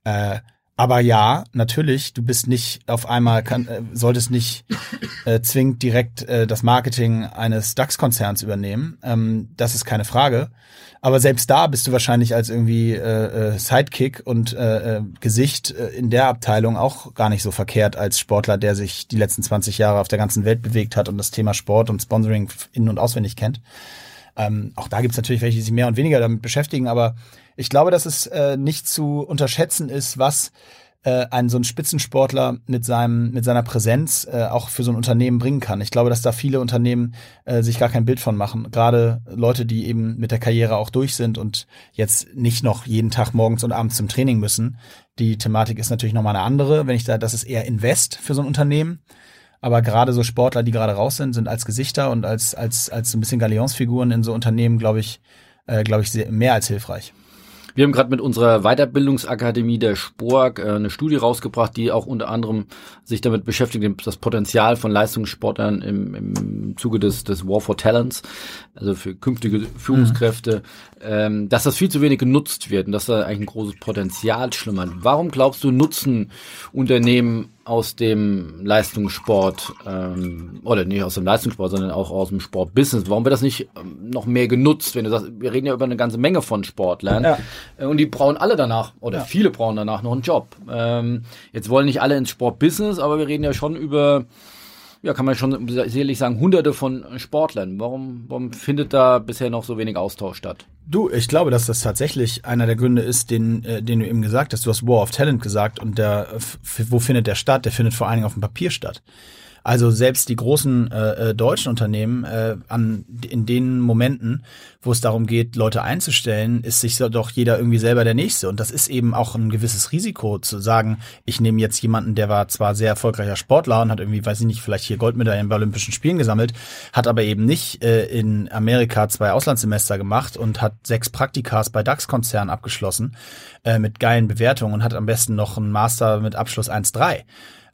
Speaker 1: Äh, aber ja, natürlich, du bist nicht auf einmal, kann, äh, solltest nicht äh, zwingend direkt äh, das Marketing eines DAX-Konzerns übernehmen. Ähm, das ist keine Frage. Aber selbst da bist du wahrscheinlich als irgendwie äh, äh, Sidekick und äh, äh, Gesicht äh, in der Abteilung auch gar nicht so verkehrt als Sportler, der sich die letzten 20 Jahre auf der ganzen Welt bewegt hat und das Thema Sport und Sponsoring in- und auswendig kennt. Ähm, auch da gibt's natürlich welche, die sich mehr und weniger damit beschäftigen, aber ich glaube, dass es äh, nicht zu unterschätzen ist, was äh, ein so ein Spitzensportler mit seinem mit seiner Präsenz äh, auch für so ein Unternehmen bringen kann. Ich glaube, dass da viele Unternehmen äh, sich gar kein Bild von machen. Gerade Leute, die eben mit der Karriere auch durch sind und jetzt nicht noch jeden Tag morgens und abends zum Training müssen. Die Thematik ist natürlich nochmal eine andere. Wenn ich da, das ist eher Invest für so ein Unternehmen. Aber gerade so Sportler, die gerade raus sind, sind als Gesichter und als, als, als ein bisschen Galionsfiguren in so Unternehmen, glaube ich, äh, glaube ich, sehr, mehr als hilfreich.
Speaker 3: Wir haben gerade mit unserer Weiterbildungsakademie der Sporg äh, eine Studie rausgebracht, die auch unter anderem sich damit beschäftigt, das Potenzial von Leistungssportlern im, im Zuge des, des War for Talents, also für künftige Führungskräfte, mhm. ähm, dass das viel zu wenig genutzt wird und dass da eigentlich ein großes Potenzial schlummert. Warum glaubst du, nutzen Unternehmen aus dem Leistungssport ähm, oder nicht aus dem Leistungssport, sondern auch aus dem Sportbusiness. Warum wird das nicht ähm, noch mehr genutzt? Wenn du sagst, wir reden ja über eine ganze Menge von Sportlern ja. äh, und die brauchen alle danach oder ja. viele brauchen danach noch einen Job. Ähm, jetzt wollen nicht alle ins Sportbusiness, aber wir reden ja schon über ja, kann man schon sicherlich sagen, hunderte von Sportlern. Warum, warum findet da bisher noch so wenig Austausch statt?
Speaker 1: Du, ich glaube, dass das tatsächlich einer der Gründe ist, den, äh, den du eben gesagt hast. Du hast War of Talent gesagt und der, wo findet der statt? Der findet vor allen Dingen auf dem Papier statt. Also selbst die großen äh, äh, deutschen Unternehmen äh, an in den Momenten, wo es darum geht, Leute einzustellen, ist sich doch jeder irgendwie selber der Nächste. Und das ist eben auch ein gewisses Risiko zu sagen, ich nehme jetzt jemanden, der war zwar sehr erfolgreicher Sportler und hat irgendwie, weiß ich nicht, vielleicht hier Goldmedaillen bei Olympischen Spielen gesammelt, hat aber eben nicht äh, in Amerika zwei Auslandssemester gemacht und hat sechs Praktikas bei DAX-Konzernen abgeschlossen äh, mit geilen Bewertungen und hat am besten noch einen Master mit Abschluss 1.3.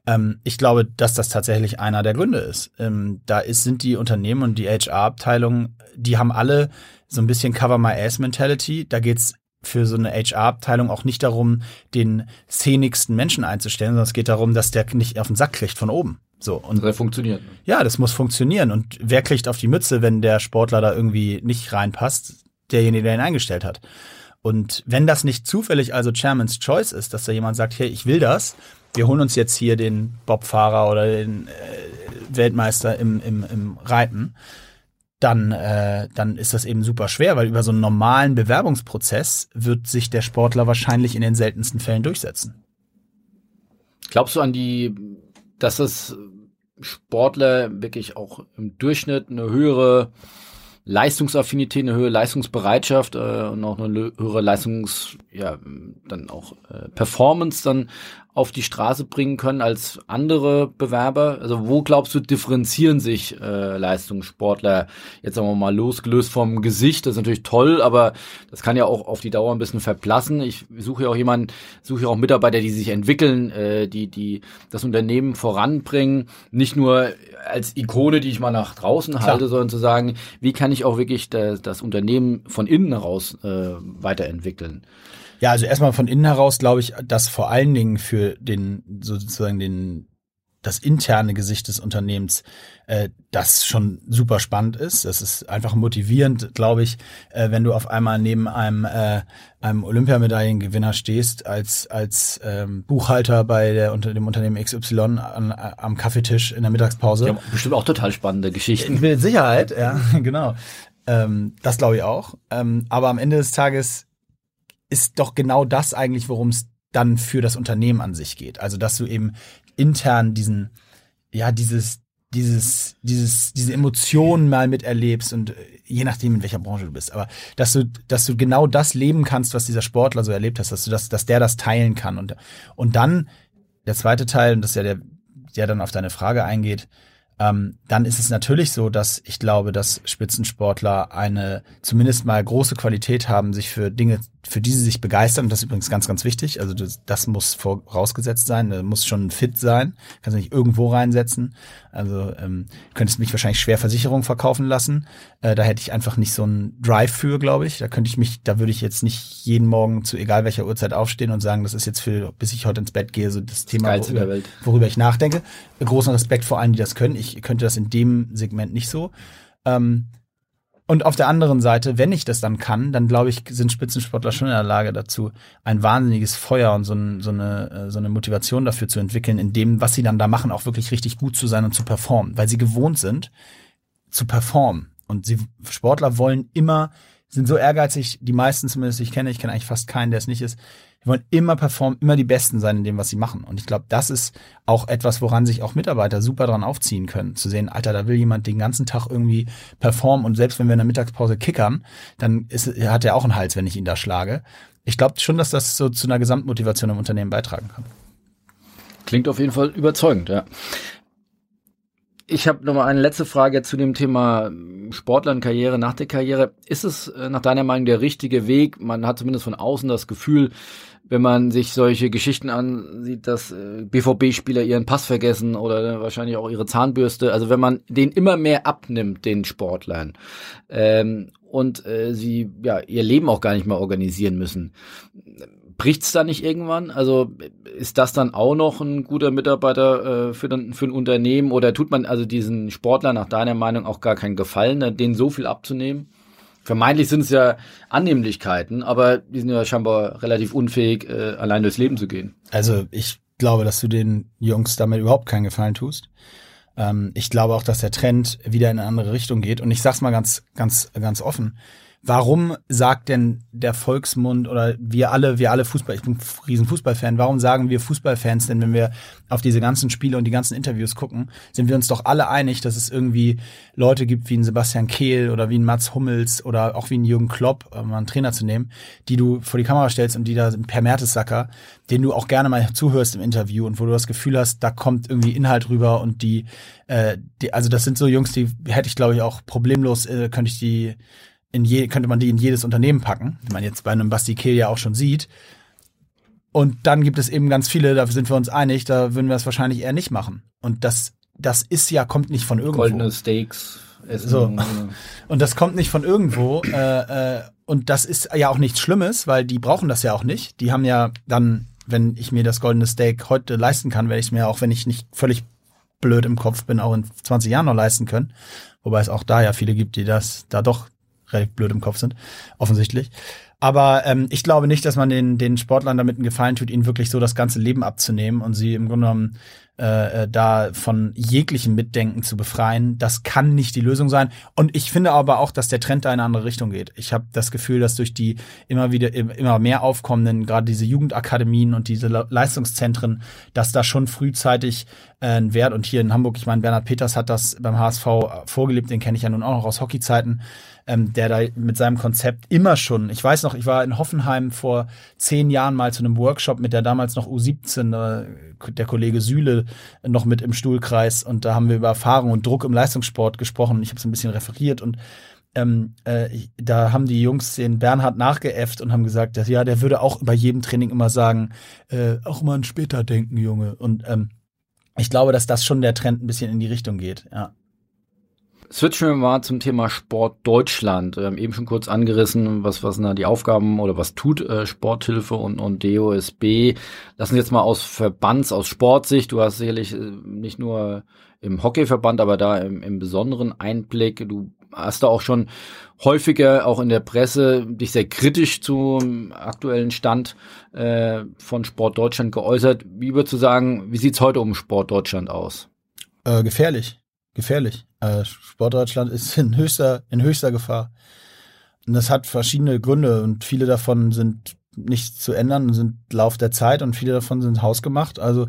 Speaker 1: Ähm, ich glaube, dass das tatsächlich einer der Gründe ist. Ähm, da ist, sind die Unternehmen und die HR-Abteilung, die haben alle so ein bisschen Cover My Ass Mentality. Da geht's für so eine HR-Abteilung auch nicht darum, den szenigsten Menschen einzustellen, sondern es geht darum, dass der nicht auf den Sack kriegt von oben. So
Speaker 3: und das funktioniert.
Speaker 1: Ja, das muss funktionieren. Und wer kriegt auf die Mütze, wenn der Sportler da irgendwie nicht reinpasst? Derjenige, der ihn eingestellt hat. Und wenn das nicht zufällig also Chairman's Choice ist, dass da jemand sagt, hey, ich will das, wir holen uns jetzt hier den Bobfahrer oder den äh, Weltmeister im, im, im Reiten, dann, äh, dann ist das eben super schwer, weil über so einen normalen Bewerbungsprozess wird sich der Sportler wahrscheinlich in den seltensten Fällen durchsetzen.
Speaker 3: Glaubst du an die, dass das Sportler wirklich auch im Durchschnitt eine höhere Leistungsaffinität, eine höhere Leistungsbereitschaft äh, und auch eine höhere Leistungs, ja, dann auch äh, Performance dann auf die Straße bringen können als andere Bewerber? Also wo glaubst du, differenzieren sich äh, Leistungssportler jetzt sagen wir mal losgelöst vom Gesicht? Das ist natürlich toll, aber das kann ja auch auf die Dauer ein bisschen verblassen. Ich suche ja auch jemanden, suche ja auch Mitarbeiter, die sich entwickeln, äh, die, die das Unternehmen voranbringen, nicht nur als Ikone, die ich mal nach draußen Klar. halte, sondern zu sagen, wie kann ich auch wirklich das, das Unternehmen von innen heraus äh, weiterentwickeln?
Speaker 1: Ja, also erstmal von innen heraus glaube ich, dass vor allen Dingen für den sozusagen den das interne Gesicht des Unternehmens äh, das schon super spannend ist. Das ist einfach motivierend, glaube ich, äh, wenn du auf einmal neben einem, äh, einem Olympiamedaillengewinner stehst als als ähm, Buchhalter bei der unter dem Unternehmen XY an, am Kaffeetisch in der Mittagspause. Ja,
Speaker 3: bestimmt auch total spannende Geschichten.
Speaker 1: Mit Sicherheit, ja, genau. Ähm, das glaube ich auch. Ähm, aber am Ende des Tages ist doch genau das eigentlich, worum es dann für das Unternehmen an sich geht. Also, dass du eben intern diesen, ja, dieses, dieses, dieses, diese Emotionen mal miterlebst und äh, je nachdem, in welcher Branche du bist, aber dass du, dass du genau das leben kannst, was dieser Sportler so erlebt hast, dass du das, dass der das teilen kann und, und dann der zweite Teil, und das ist ja der, der dann auf deine Frage eingeht, ähm, dann ist es natürlich so, dass ich glaube, dass Spitzensportler eine zumindest mal große Qualität haben, sich für Dinge für die sie sich begeistern. Und das ist übrigens ganz, ganz wichtig. Also das, das muss vorausgesetzt sein. Da muss schon fit sein. Kannst du nicht irgendwo reinsetzen. Also ähm, könntest mich wahrscheinlich schwer Versicherung verkaufen lassen. Äh, da hätte ich einfach nicht so einen Drive für, glaube ich. Da könnte ich mich, da würde ich jetzt nicht jeden Morgen zu egal welcher Uhrzeit aufstehen und sagen, das ist jetzt für, bis ich heute ins Bett gehe, so das Thema, worüber, worüber ich nachdenke. Großen Respekt vor allen, die das können. Ich könnte das in dem Segment nicht so. Ähm, und auf der anderen Seite, wenn ich das dann kann, dann glaube ich, sind Spitzensportler schon in der Lage dazu, ein wahnsinniges Feuer und so, ein, so, eine, äh, so eine Motivation dafür zu entwickeln, in dem, was sie dann da machen, auch wirklich richtig gut zu sein und zu performen, weil sie gewohnt sind, zu performen. Und sie, Sportler wollen immer, sind so ehrgeizig, die meisten zumindest, ich kenne, ich kenne eigentlich fast keinen, der es nicht ist, die wollen immer performen, immer die Besten sein in dem, was sie machen. Und ich glaube, das ist auch etwas, woran sich auch Mitarbeiter super dran aufziehen können. Zu sehen, Alter, da will jemand den ganzen Tag irgendwie performen und selbst wenn wir in der Mittagspause kickern, dann ist, hat er auch einen Hals, wenn ich ihn da schlage. Ich glaube schon, dass das so zu einer Gesamtmotivation im Unternehmen beitragen kann.
Speaker 3: Klingt auf jeden Fall überzeugend, ja. Ich habe noch mal eine letzte Frage zu dem Thema Sportlerkarriere nach der Karriere. Ist es äh, nach deiner Meinung der richtige Weg? Man hat zumindest von außen das Gefühl, wenn man sich solche Geschichten ansieht, dass äh, BVB-Spieler ihren Pass vergessen oder wahrscheinlich auch ihre Zahnbürste. Also wenn man den immer mehr abnimmt, den Sportlern, ähm, und äh, sie ja ihr Leben auch gar nicht mehr organisieren müssen. Bricht's da nicht irgendwann? Also ist das dann auch noch ein guter Mitarbeiter äh, für, den, für ein Unternehmen oder tut man also diesen Sportler nach deiner Meinung auch gar keinen Gefallen, denen so viel abzunehmen? Vermeintlich sind es ja Annehmlichkeiten, aber die sind ja scheinbar relativ unfähig, äh, allein durchs Leben zu gehen.
Speaker 1: Also ich glaube, dass du den Jungs damit überhaupt keinen Gefallen tust. Ähm, ich glaube auch, dass der Trend wieder in eine andere Richtung geht. Und ich sag's mal ganz, ganz, ganz offen. Warum sagt denn der Volksmund oder wir alle, wir alle Fußball, ich bin ein riesen Fußballfan, warum sagen wir Fußballfans denn, wenn wir auf diese ganzen Spiele und die ganzen Interviews gucken, sind wir uns doch alle einig, dass es irgendwie Leute gibt wie ein Sebastian Kehl oder wie ein Mats Hummels oder auch wie ein Jürgen Klopp, um mal einen Trainer zu nehmen, die du vor die Kamera stellst und die da per Mertesacker, den du auch gerne mal zuhörst im Interview und wo du das Gefühl hast, da kommt irgendwie Inhalt rüber und die, äh, die also das sind so Jungs, die hätte ich glaube ich auch problemlos, äh, könnte ich die in je, könnte man die in jedes Unternehmen packen, wie man jetzt bei einem Basti Kehl ja auch schon sieht. Und dann gibt es eben ganz viele, da sind wir uns einig, da würden wir es wahrscheinlich eher nicht machen. Und das, das ist ja, kommt nicht von irgendwo.
Speaker 3: Goldene Steaks.
Speaker 1: Essen. So. Und das kommt nicht von irgendwo. Äh, äh, und das ist ja auch nichts Schlimmes, weil die brauchen das ja auch nicht. Die haben ja dann, wenn ich mir das goldene Steak heute leisten kann, werde ich es mir auch, wenn ich nicht völlig blöd im Kopf bin, auch in 20 Jahren noch leisten können. Wobei es auch da ja viele gibt, die das da doch relativ blöd im Kopf sind, offensichtlich. Aber ähm, ich glaube nicht, dass man den, den Sportlern damit einen Gefallen tut, ihnen wirklich so das ganze Leben abzunehmen und sie im Grunde genommen äh, äh, da von jeglichem Mitdenken zu befreien. Das kann nicht die Lösung sein. Und ich finde aber auch, dass der Trend da in eine andere Richtung geht. Ich habe das Gefühl, dass durch die immer wieder immer mehr aufkommenden, gerade diese Jugendakademien und diese Leistungszentren, dass da schon frühzeitig äh, ein Wert und hier in Hamburg, ich meine, Bernhard Peters hat das beim HSV vorgelebt, den kenne ich ja nun auch noch aus Hockeyzeiten ähm, der da mit seinem Konzept immer schon, ich weiß noch, ich war in Hoffenheim vor zehn Jahren mal zu einem Workshop mit der damals noch U17, äh, der Kollege Süle noch mit im Stuhlkreis und da haben wir über Erfahrung und Druck im Leistungssport gesprochen und ich habe es ein bisschen referiert und ähm, äh, da haben die Jungs den Bernhard nachgeäfft und haben gesagt, dass, ja, der würde auch bei jedem Training immer sagen, äh, auch mal ein später denken, Junge. Und ähm, ich glaube, dass das schon der Trend ein bisschen in die Richtung geht, ja.
Speaker 3: Switchen mal zum Thema Sport Deutschland. Wir haben eben schon kurz angerissen, was, was sind da die Aufgaben oder was tut äh, Sporthilfe und, und DOSB. Lassen wir jetzt mal aus Verbands, aus Sportsicht. Du hast sicherlich äh, nicht nur im Hockeyverband, aber da im, im besonderen Einblick. Du hast da auch schon häufiger auch in der Presse dich sehr kritisch zum aktuellen Stand äh, von Sport Deutschland geäußert. Wie würdest du sagen, wie sieht's heute um Sport Deutschland aus?
Speaker 1: Äh, gefährlich gefährlich. Äh, Sportdeutschland ist in höchster, in höchster Gefahr. Und das hat verschiedene Gründe und viele davon sind nicht zu ändern, sind Lauf der Zeit und viele davon sind hausgemacht. Also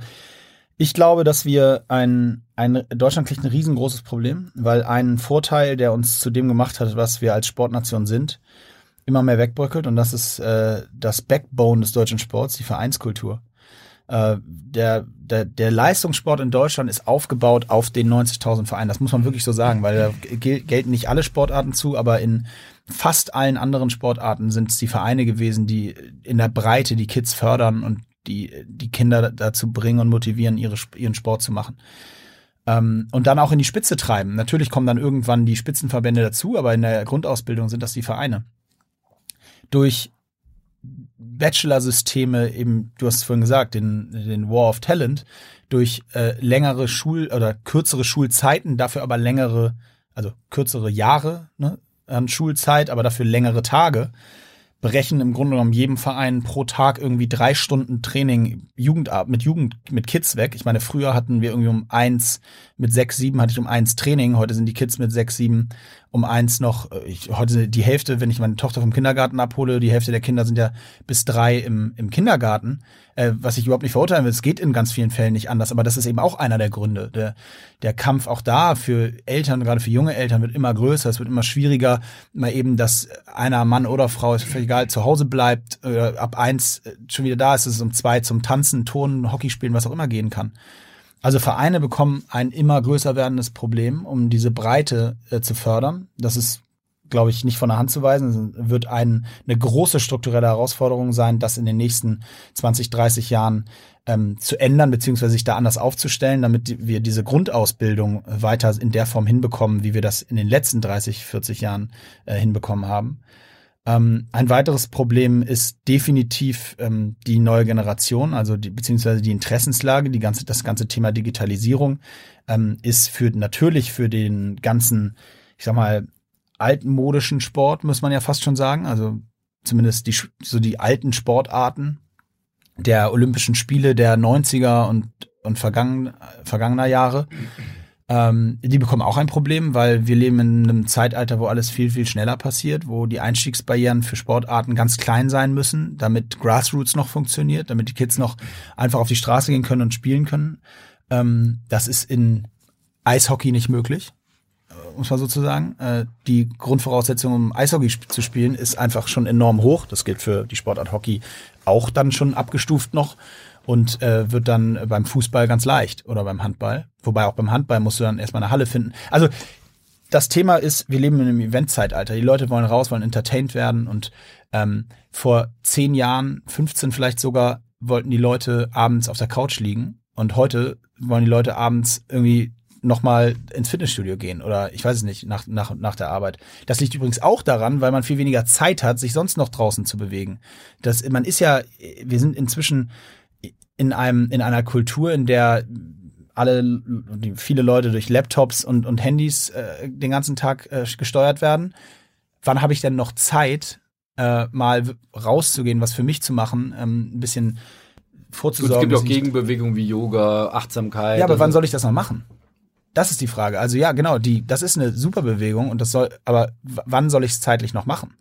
Speaker 1: ich glaube, dass wir ein, ein Deutschland kriegt ein riesengroßes Problem, weil ein Vorteil, der uns zu dem gemacht hat, was wir als Sportnation sind, immer mehr wegbröckelt und das ist äh, das Backbone des deutschen Sports, die Vereinskultur. Äh, der, der, der Leistungssport in Deutschland ist aufgebaut auf den 90.000 Vereinen. Das muss man wirklich so sagen, weil da gel gelten nicht alle Sportarten zu, aber in fast allen anderen Sportarten sind es die Vereine gewesen, die in der Breite die Kids fördern und die, die Kinder dazu bringen und motivieren, ihre, ihren Sport zu machen. Ähm, und dann auch in die Spitze treiben. Natürlich kommen dann irgendwann die Spitzenverbände dazu, aber in der Grundausbildung sind das die Vereine. Durch Bachelor-Systeme, eben, du hast es vorhin gesagt, den, den War of Talent, durch äh, längere Schul- oder kürzere Schulzeiten, dafür aber längere, also kürzere Jahre ne, an Schulzeit, aber dafür längere Tage, brechen im Grunde genommen jedem Verein pro Tag irgendwie drei Stunden Training Jugend mit Jugend mit Kids weg. Ich meine, früher hatten wir irgendwie um eins mit sechs, sieben hatte ich um eins Training. Heute sind die Kids mit sechs, sieben um eins noch. Äh, ich, heute die Hälfte, wenn ich meine Tochter vom Kindergarten abhole, die Hälfte der Kinder sind ja bis drei im, im Kindergarten. Äh, was ich überhaupt nicht verurteilen will, es geht in ganz vielen Fällen nicht anders. Aber das ist eben auch einer der Gründe. Der, der Kampf auch da für Eltern, gerade für junge Eltern, wird immer größer. Es wird immer schwieriger, mal eben, dass einer Mann oder Frau, ist völlig egal, zu Hause bleibt, äh, ab eins äh, schon wieder da ist, dass es um zwei zum Tanzen, Turnen, Hockey spielen, was auch immer gehen kann. Also Vereine bekommen ein immer größer werdendes Problem, um diese Breite äh, zu fördern. Das ist, glaube ich, nicht von der Hand zu weisen. Es wird ein, eine große strukturelle Herausforderung sein, das in den nächsten 20, 30 Jahren ähm, zu ändern, beziehungsweise sich da anders aufzustellen, damit wir diese Grundausbildung weiter in der Form hinbekommen, wie wir das in den letzten 30, 40 Jahren äh, hinbekommen haben. Ähm, ein weiteres Problem ist definitiv ähm, die neue Generation, also die, beziehungsweise die Interessenslage, die ganze, das ganze Thema Digitalisierung ähm, ist für natürlich für den ganzen, ich sag mal, altmodischen Sport, muss man ja fast schon sagen, also zumindest die, so die alten Sportarten der Olympischen Spiele der 90er und, und vergangen, vergangener Jahre. Ähm, die bekommen auch ein Problem, weil wir leben in einem Zeitalter, wo alles viel, viel schneller passiert, wo die Einstiegsbarrieren für Sportarten ganz klein sein müssen, damit Grassroots noch funktioniert, damit die Kids noch einfach auf die Straße gehen können und spielen können. Ähm, das ist in Eishockey nicht möglich, äh, muss man sozusagen. Äh, die Grundvoraussetzung, um Eishockey zu spielen, ist einfach schon enorm hoch. Das gilt für die Sportart Hockey auch dann schon abgestuft noch und äh, wird dann beim Fußball ganz leicht oder beim Handball. Wobei auch beim Handball musst du dann erstmal eine Halle finden. Also das Thema ist, wir leben in einem Eventzeitalter. Die Leute wollen raus, wollen entertained werden und ähm, vor zehn Jahren, 15 vielleicht sogar, wollten die Leute abends auf der Couch liegen und heute wollen die Leute abends irgendwie nochmal ins Fitnessstudio gehen oder ich weiß es nicht, nach, nach, nach der Arbeit. Das liegt übrigens auch daran, weil man viel weniger Zeit hat, sich sonst noch draußen zu bewegen. Das, man ist ja, wir sind inzwischen in einem, in einer Kultur, in der alle, viele Leute durch Laptops und, und Handys äh, den ganzen Tag äh, gesteuert werden. Wann habe ich denn noch Zeit, äh, mal rauszugehen, was für mich zu machen, ähm, ein bisschen vorzusorgen?
Speaker 3: es gibt auch Gegenbewegungen wie Yoga, Achtsamkeit.
Speaker 1: Ja, aber wann soll ich das noch machen? Das ist die Frage. Also ja, genau, die, das ist eine super Bewegung und das soll, aber wann soll ich es zeitlich noch machen?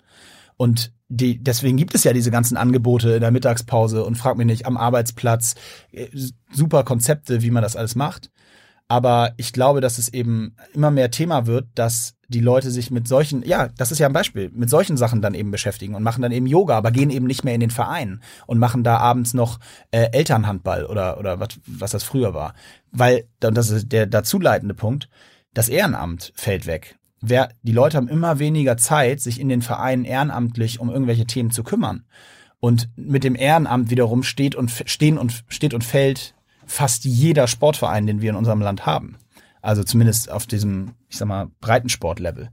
Speaker 1: Und die, deswegen gibt es ja diese ganzen Angebote in der Mittagspause und frag mich nicht am Arbeitsplatz. Äh, super Konzepte, wie man das alles macht. Aber ich glaube, dass es eben immer mehr Thema wird, dass die Leute sich mit solchen, ja, das ist ja ein Beispiel, mit solchen Sachen dann eben beschäftigen und machen dann eben Yoga, aber gehen eben nicht mehr in den Verein und machen da abends noch äh, Elternhandball oder, oder was, was das früher war. Weil, und das ist der dazu leitende Punkt, das Ehrenamt fällt weg wer, die Leute haben immer weniger Zeit, sich in den Vereinen ehrenamtlich um irgendwelche Themen zu kümmern. Und mit dem Ehrenamt wiederum steht und stehen und steht und fällt fast jeder Sportverein, den wir in unserem Land haben. Also zumindest auf diesem, ich sag mal, Breitensportlevel.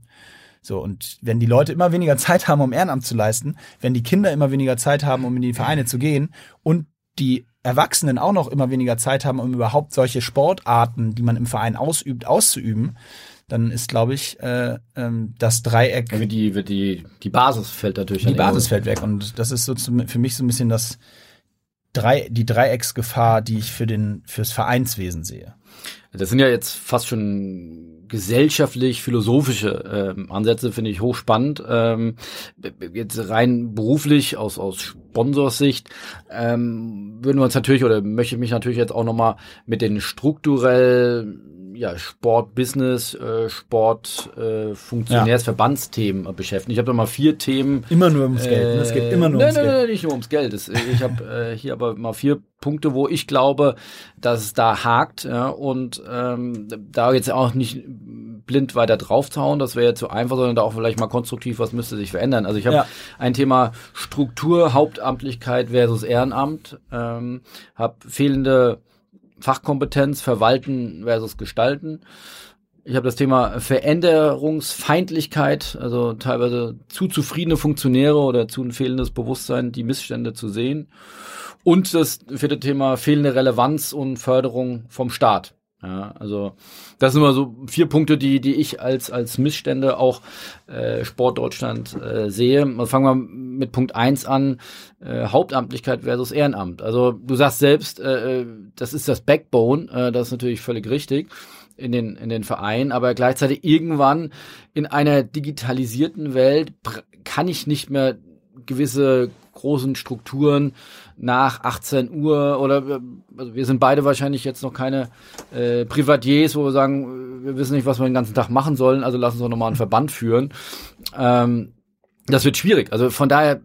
Speaker 1: So, und wenn die Leute immer weniger Zeit haben, um Ehrenamt zu leisten, wenn die Kinder immer weniger Zeit haben, um in die Vereine zu gehen und die Erwachsenen auch noch immer weniger Zeit haben, um überhaupt solche Sportarten, die man im Verein ausübt, auszuüben, dann ist, glaube ich, äh, ähm, das Dreieck.
Speaker 3: Ja, die, wird die, die Basis fällt natürlich.
Speaker 1: Die Basis fällt weg. Und das ist so zum, für mich so ein bisschen das Drei, die Dreiecksgefahr, die ich für den, fürs Vereinswesen sehe.
Speaker 3: Das sind ja jetzt fast schon gesellschaftlich philosophische ähm, Ansätze finde ich hochspannend ähm, jetzt rein beruflich aus aus Sponsorsicht ähm, würden wir uns natürlich oder möchte ich mich natürlich jetzt auch noch mal mit den strukturell ja, Sport, Business, äh, Sport, äh, Funktionärsverbandsthemen ja. beschäftigen. Ich habe da mal vier Themen.
Speaker 1: Immer nur ums Geld. Ne? Es geht immer nur nein, ums
Speaker 3: nein,
Speaker 1: Geld.
Speaker 3: Nein, nicht nur ums Geld. Das, ich habe äh, hier aber mal vier Punkte, wo ich glaube, dass es da hakt ja, und ähm, da jetzt auch nicht blind weiter draufzuhauen, das wäre jetzt zu einfach, sondern da auch vielleicht mal konstruktiv, was müsste sich verändern. Also ich habe ja. ein Thema Struktur, Hauptamtlichkeit versus Ehrenamt, ähm, habe fehlende Fachkompetenz, Verwalten versus Gestalten. Ich habe das Thema Veränderungsfeindlichkeit, also teilweise zu zufriedene Funktionäre oder zu ein fehlendes Bewusstsein, die Missstände zu sehen. Und das vierte Thema fehlende Relevanz und Förderung vom Staat. Ja, also das sind immer so vier Punkte, die die ich als als Missstände auch äh, Sport Deutschland äh, sehe. Also fangen wir mit Punkt eins an, äh, Hauptamtlichkeit versus Ehrenamt. Also du sagst selbst, äh, äh das ist das Backbone, äh, das ist natürlich völlig richtig in den in den Vereinen, aber gleichzeitig irgendwann in einer digitalisierten Welt kann ich nicht mehr gewisse großen Strukturen nach 18 Uhr oder also wir sind beide wahrscheinlich jetzt noch keine äh, Privatiers, wo wir sagen, wir wissen nicht, was wir den ganzen Tag machen sollen, also lass uns doch nochmal einen Verband führen. Ähm, das wird schwierig. Also von daher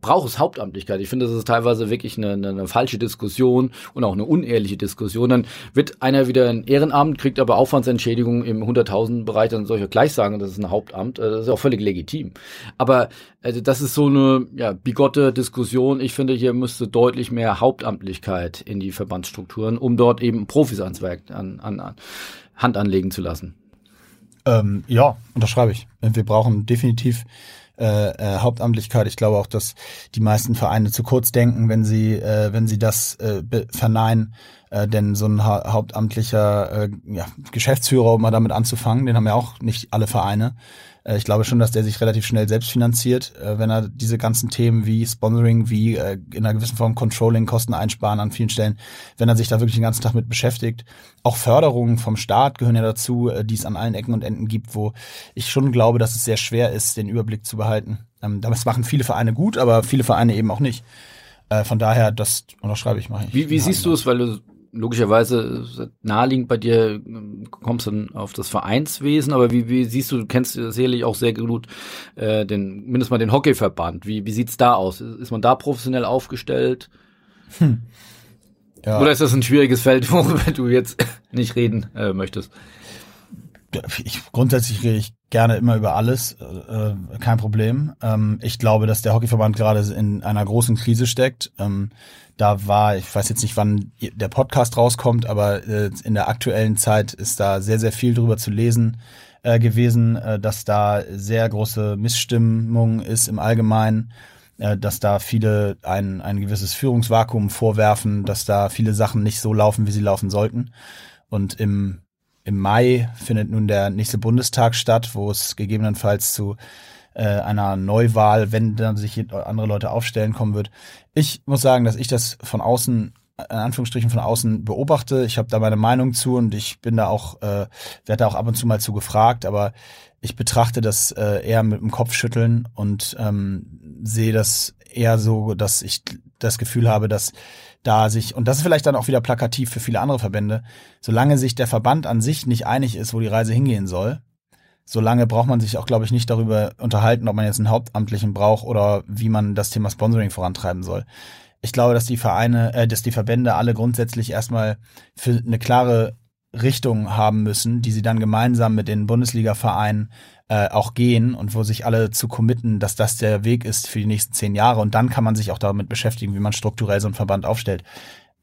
Speaker 3: braucht es Hauptamtlichkeit. Ich finde, das ist teilweise wirklich eine, eine, eine, falsche Diskussion und auch eine unehrliche Diskussion. Dann wird einer wieder ein Ehrenamt, kriegt aber Aufwandsentschädigung im 100.000 Bereich, dann soll ich gleich sagen, das ist ein Hauptamt. Äh, das ist auch völlig legitim. Aber also das ist so eine ja, bigotte Diskussion. Ich finde, hier müsste deutlich mehr Hauptamtlichkeit in die Verbandsstrukturen, um dort eben Profis ans Werk, an, an, an Hand anlegen zu lassen.
Speaker 1: Ähm, ja, unterschreibe ich. Wir brauchen definitiv äh, äh, Hauptamtlichkeit. Ich glaube auch, dass die meisten Vereine zu kurz denken, wenn sie, äh, wenn sie das äh, verneinen. Äh, denn so ein ha hauptamtlicher äh, ja, Geschäftsführer, um mal damit anzufangen, den haben ja auch nicht alle Vereine. Äh, ich glaube schon, dass der sich relativ schnell selbst finanziert, äh, wenn er diese ganzen Themen wie Sponsoring, wie äh, in einer gewissen Form Controlling, Kosten einsparen an vielen Stellen, wenn er sich da wirklich den ganzen Tag mit beschäftigt. Auch Förderungen vom Staat gehören ja dazu, die es an allen Ecken und Enden gibt, wo ich schon glaube, dass es sehr schwer ist, den Überblick zu behalten. Ähm, das machen viele Vereine gut, aber viele Vereine eben auch nicht. Von daher, das unterschreibe ich mal.
Speaker 3: Wie, wie siehst du es, weil du logischerweise naheliegend bei dir kommst du dann auf das Vereinswesen, aber wie, wie siehst du, du kennst sicherlich auch sehr gut äh, den, mindestens mal den Hockeyverband. Wie, wie sieht's da aus? Ist man da professionell aufgestellt? Hm. Ja. Oder ist das ein schwieriges Feld, worüber du jetzt nicht reden äh, möchtest?
Speaker 1: Ich, grundsätzlich rede ich gerne immer über alles, äh, kein Problem. Ähm, ich glaube, dass der Hockeyverband gerade in einer großen Krise steckt. Ähm, da war, ich weiß jetzt nicht, wann der Podcast rauskommt, aber äh, in der aktuellen Zeit ist da sehr, sehr viel drüber zu lesen äh, gewesen, äh, dass da sehr große Missstimmung ist im Allgemeinen, äh, dass da viele ein, ein gewisses Führungsvakuum vorwerfen, dass da viele Sachen nicht so laufen, wie sie laufen sollten. Und im, im Mai findet nun der nächste Bundestag statt, wo es gegebenenfalls zu äh, einer Neuwahl, wenn dann sich andere Leute aufstellen, kommen wird. Ich muss sagen, dass ich das von außen in Anführungsstrichen von außen beobachte. Ich habe da meine Meinung zu und ich bin da auch, äh, werde da auch ab und zu mal zu gefragt, aber ich betrachte das äh, eher mit dem Kopf schütteln und ähm, sehe das eher so, dass ich das Gefühl habe, dass da sich, und das ist vielleicht dann auch wieder plakativ für viele andere Verbände, solange sich der Verband an sich nicht einig ist, wo die Reise hingehen soll, solange braucht man sich auch, glaube ich, nicht darüber unterhalten, ob man jetzt einen Hauptamtlichen braucht oder wie man das Thema Sponsoring vorantreiben soll. Ich glaube, dass die Vereine, äh, dass die Verbände alle grundsätzlich erstmal für eine klare Richtung haben müssen, die sie dann gemeinsam mit den Bundesliga-Vereinen äh, auch gehen und wo sich alle zu committen, dass das der Weg ist für die nächsten zehn Jahre. Und dann kann man sich auch damit beschäftigen, wie man strukturell so einen Verband aufstellt.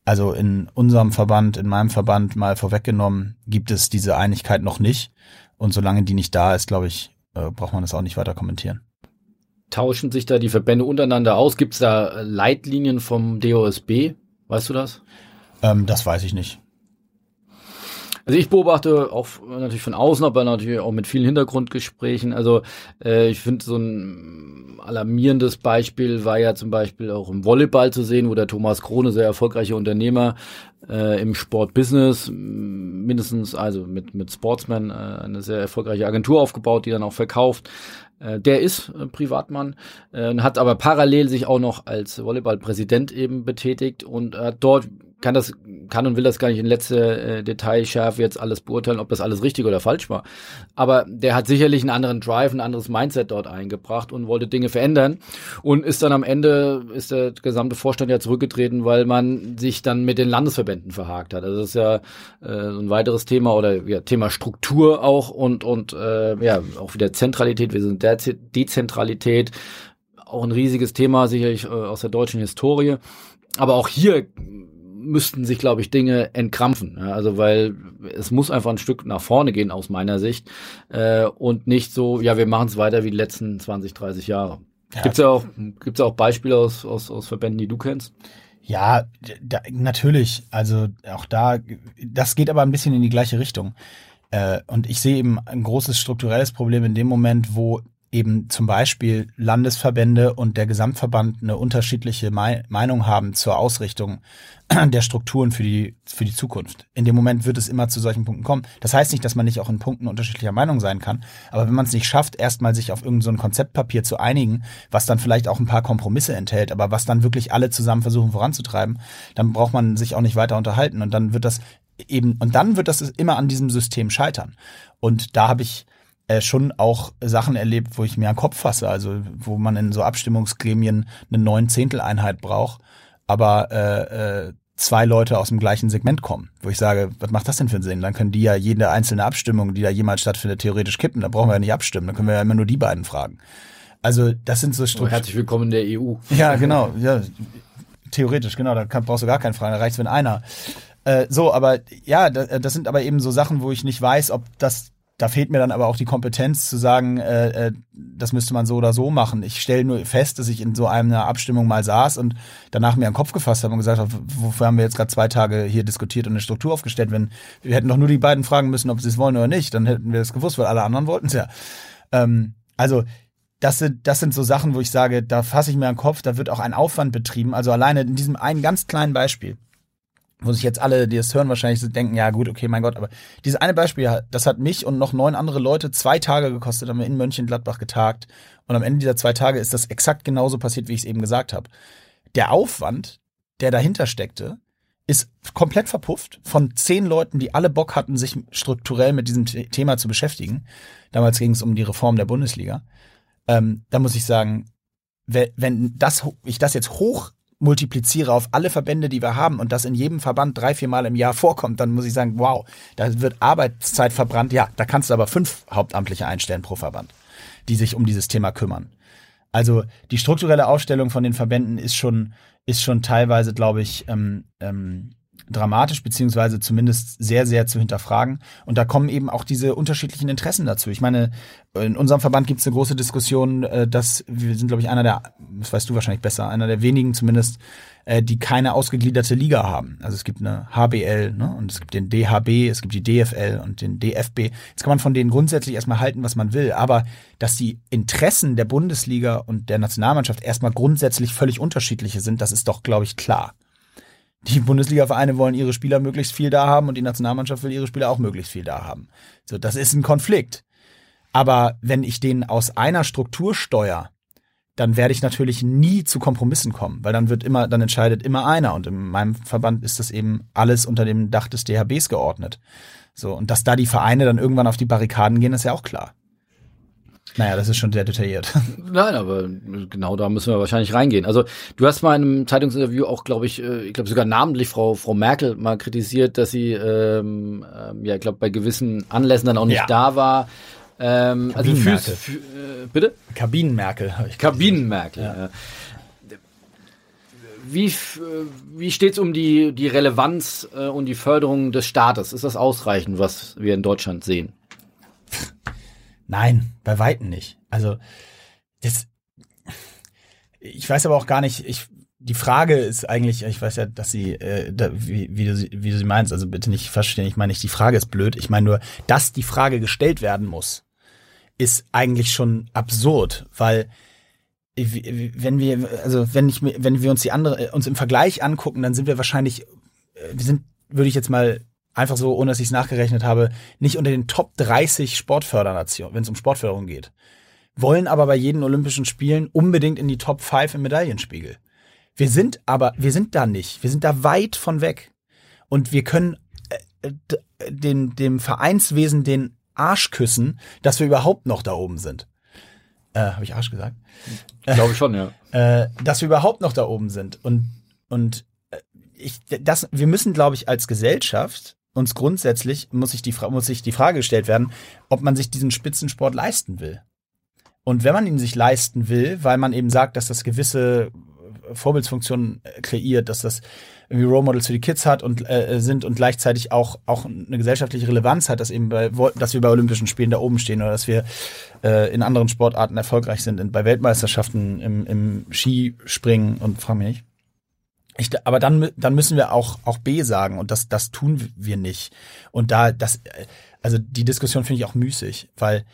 Speaker 1: Also in unserem Verband, in meinem Verband mal vorweggenommen, gibt es diese Einigkeit noch nicht. Und solange die nicht da ist, glaube ich, äh, braucht man das auch nicht weiter kommentieren.
Speaker 3: Tauschen sich da die Verbände untereinander aus? Gibt es da Leitlinien vom DOSB? Weißt du das?
Speaker 1: Ähm, das weiß ich nicht.
Speaker 3: Also ich beobachte auch natürlich von außen, aber natürlich auch mit vielen Hintergrundgesprächen. Also äh, ich finde so ein alarmierendes Beispiel war ja zum Beispiel auch im Volleyball zu sehen, wo der Thomas Krone, sehr erfolgreicher Unternehmer äh, im Sportbusiness, mindestens also mit mit Sportsman äh, eine sehr erfolgreiche Agentur aufgebaut, die dann auch verkauft. Äh, der ist äh, Privatmann, äh, hat aber parallel sich auch noch als Volleyballpräsident eben betätigt und hat dort kann das kann und will das gar nicht in letzte äh, Detailschärfe jetzt alles beurteilen, ob das alles richtig oder falsch war. Aber der hat sicherlich einen anderen Drive, ein anderes Mindset dort eingebracht und wollte Dinge verändern und ist dann am Ende, ist der gesamte Vorstand ja zurückgetreten, weil man sich dann mit den Landesverbänden verhakt hat. Also das ist ja äh, ein weiteres Thema oder ja, Thema Struktur auch und, und äh, ja, auch wieder Zentralität, wir sind der Dezentralität, auch ein riesiges Thema, sicherlich äh, aus der deutschen Historie. Aber auch hier müssten sich, glaube ich, Dinge entkrampfen. Ja, also weil es muss einfach ein Stück nach vorne gehen aus meiner Sicht äh, und nicht so, ja, wir machen es weiter wie die letzten 20, 30 Jahre. Ja. Gibt's ja auch, gibt's ja auch Beispiele aus, aus, aus Verbänden, die du kennst?
Speaker 1: Ja, da, natürlich. Also auch da, das geht aber ein bisschen in die gleiche Richtung. Äh, und ich sehe eben ein großes strukturelles Problem in dem Moment, wo eben zum Beispiel Landesverbände und der Gesamtverband eine unterschiedliche Meinung haben zur Ausrichtung der Strukturen für die, für die Zukunft. In dem Moment wird es immer zu solchen Punkten kommen. Das heißt nicht, dass man nicht auch in Punkten unterschiedlicher Meinung sein kann, aber wenn man es nicht schafft, erstmal sich auf irgendein so Konzeptpapier zu einigen, was dann vielleicht auch ein paar Kompromisse enthält, aber was dann wirklich alle zusammen versuchen voranzutreiben, dann braucht man sich auch nicht weiter unterhalten und dann wird das eben, und dann wird das immer an diesem System scheitern. Und da habe ich äh, schon auch Sachen erlebt, wo ich mir an den Kopf fasse, also wo man in so Abstimmungsgremien eine neun Zehnteleinheit braucht, aber äh, äh, zwei Leute aus dem gleichen Segment kommen, wo ich sage, was macht das denn für einen Sinn? Dann können die ja jede einzelne Abstimmung, die da jemals stattfindet, theoretisch kippen. Da brauchen wir ja nicht abstimmen, dann können wir ja immer nur die beiden fragen. Also das sind so
Speaker 3: Strukturen. Herzlich willkommen in der EU.
Speaker 1: Ja, genau. Ja, theoretisch, genau. Da kann, brauchst du gar keinen Fragen. Da reicht's, wenn einer. Äh, so, aber ja, das sind aber eben so Sachen, wo ich nicht weiß, ob das da fehlt mir dann aber auch die Kompetenz zu sagen, äh, äh, das müsste man so oder so machen. Ich stelle nur fest, dass ich in so einer Abstimmung mal saß und danach mir einen Kopf gefasst habe und gesagt habe, wofür haben wir jetzt gerade zwei Tage hier diskutiert und eine Struktur aufgestellt, wenn wir hätten doch nur die beiden fragen müssen, ob sie es wollen oder nicht, dann hätten wir das gewusst, weil alle anderen wollten es ja. Ähm, also das sind, das sind so Sachen, wo ich sage, da fasse ich mir einen Kopf, da wird auch ein Aufwand betrieben. Also alleine in diesem einen ganz kleinen Beispiel wo sich jetzt alle, die es hören, wahrscheinlich denken, ja gut, okay, mein Gott, aber dieses eine Beispiel, das hat mich und noch neun andere Leute zwei Tage gekostet, haben wir in Mönchengladbach getagt und am Ende dieser zwei Tage ist das exakt genauso passiert, wie ich es eben gesagt habe. Der Aufwand, der dahinter steckte, ist komplett verpufft von zehn Leuten, die alle Bock hatten, sich strukturell mit diesem Thema zu beschäftigen. Damals ging es um die Reform der Bundesliga. Ähm, da muss ich sagen, wenn das, ich das jetzt hoch multipliziere auf alle Verbände, die wir haben und das in jedem Verband drei, vier Mal im Jahr vorkommt, dann muss ich sagen, wow, da wird Arbeitszeit verbrannt. Ja, da kannst du aber fünf Hauptamtliche einstellen pro Verband, die sich um dieses Thema kümmern. Also die strukturelle Aufstellung von den Verbänden ist schon, ist schon teilweise, glaube ich, ähm, ähm, dramatisch, beziehungsweise zumindest sehr, sehr zu hinterfragen. Und da kommen eben auch diese unterschiedlichen Interessen dazu. Ich meine, in unserem Verband gibt es eine große Diskussion, äh, dass wir sind, glaube ich, einer der, das weißt du wahrscheinlich besser, einer der wenigen zumindest, äh, die keine ausgegliederte Liga haben. Also es gibt eine HBL ne, und es gibt den DHB, es gibt die DFL und den DFB. Jetzt kann man von denen grundsätzlich erstmal halten, was man will, aber dass die Interessen der Bundesliga und der Nationalmannschaft erstmal grundsätzlich völlig unterschiedliche sind, das ist doch, glaube ich, klar. Die Bundesliga-Vereine wollen ihre Spieler möglichst viel da haben und die Nationalmannschaft will ihre Spieler auch möglichst viel da haben. So, das ist ein Konflikt. Aber wenn ich den aus einer Struktur steuere, dann werde ich natürlich nie zu Kompromissen kommen, weil dann wird immer, dann entscheidet immer einer. Und in meinem Verband ist das eben alles unter dem Dach des DHBs geordnet. So, und dass da die Vereine dann irgendwann auf die Barrikaden gehen, ist ja auch klar. Naja, das ist schon sehr detailliert.
Speaker 3: Nein, aber genau da müssen wir wahrscheinlich reingehen. Also du hast mal in einem Zeitungsinterview auch, glaube ich, äh, ich glaube sogar namentlich Frau Frau Merkel mal kritisiert, dass sie, ähm, ähm, ja, ich glaube bei gewissen Anlässen dann auch nicht ja. da war. Ähm, also für, für, äh, bitte?
Speaker 1: Kabinenmerkel.
Speaker 3: Kabinenmerkel. Ja. ja. Wie, wie steht es um die, die Relevanz äh, und die Förderung des Staates? Ist das ausreichend, was wir in Deutschland sehen?
Speaker 1: Nein, bei Weitem nicht. Also, das, ich weiß aber auch gar nicht, ich, die Frage ist eigentlich, ich weiß ja, dass sie, äh, da, wie, wie, du, wie du sie meinst, also bitte nicht verstehen, ich meine nicht, die Frage ist blöd, ich meine nur, dass die Frage gestellt werden muss, ist eigentlich schon absurd, weil wenn wir, also wenn ich, wenn wir uns die andere, uns im Vergleich angucken, dann sind wir wahrscheinlich, äh, wir sind, würde ich jetzt mal einfach so, ohne dass ich es nachgerechnet habe, nicht unter den Top 30 Sportfördernationen, wenn es um Sportförderung geht. Wollen aber bei jeden Olympischen Spielen unbedingt in die Top 5 im Medaillenspiegel. Wir sind aber, wir sind da nicht. Wir sind da weit von weg. und wir können äh, den, dem Vereinswesen den Arsch küssen, dass wir überhaupt noch da oben sind. Äh, Habe ich Arsch gesagt?
Speaker 3: Glaube ich schon, ja.
Speaker 1: Äh, dass wir überhaupt noch da oben sind. Und, und äh, ich, das, wir müssen, glaube ich, als Gesellschaft uns grundsätzlich, muss sich, die, die Frage gestellt werden, ob man sich diesen Spitzensport leisten will. Und wenn man ihn sich leisten will, weil man eben sagt, dass das gewisse Vorbildsfunktionen kreiert, dass das irgendwie Role Models für die Kids hat und äh, sind und gleichzeitig auch auch eine gesellschaftliche Relevanz hat, dass eben bei dass wir bei Olympischen Spielen da oben stehen oder dass wir äh, in anderen Sportarten erfolgreich sind, in, bei Weltmeisterschaften im, im Skispringen und frag mich nicht. Ich, aber dann, dann müssen wir auch, auch B sagen und das, das tun wir nicht. Und da, das, also die Diskussion finde ich auch müßig, weil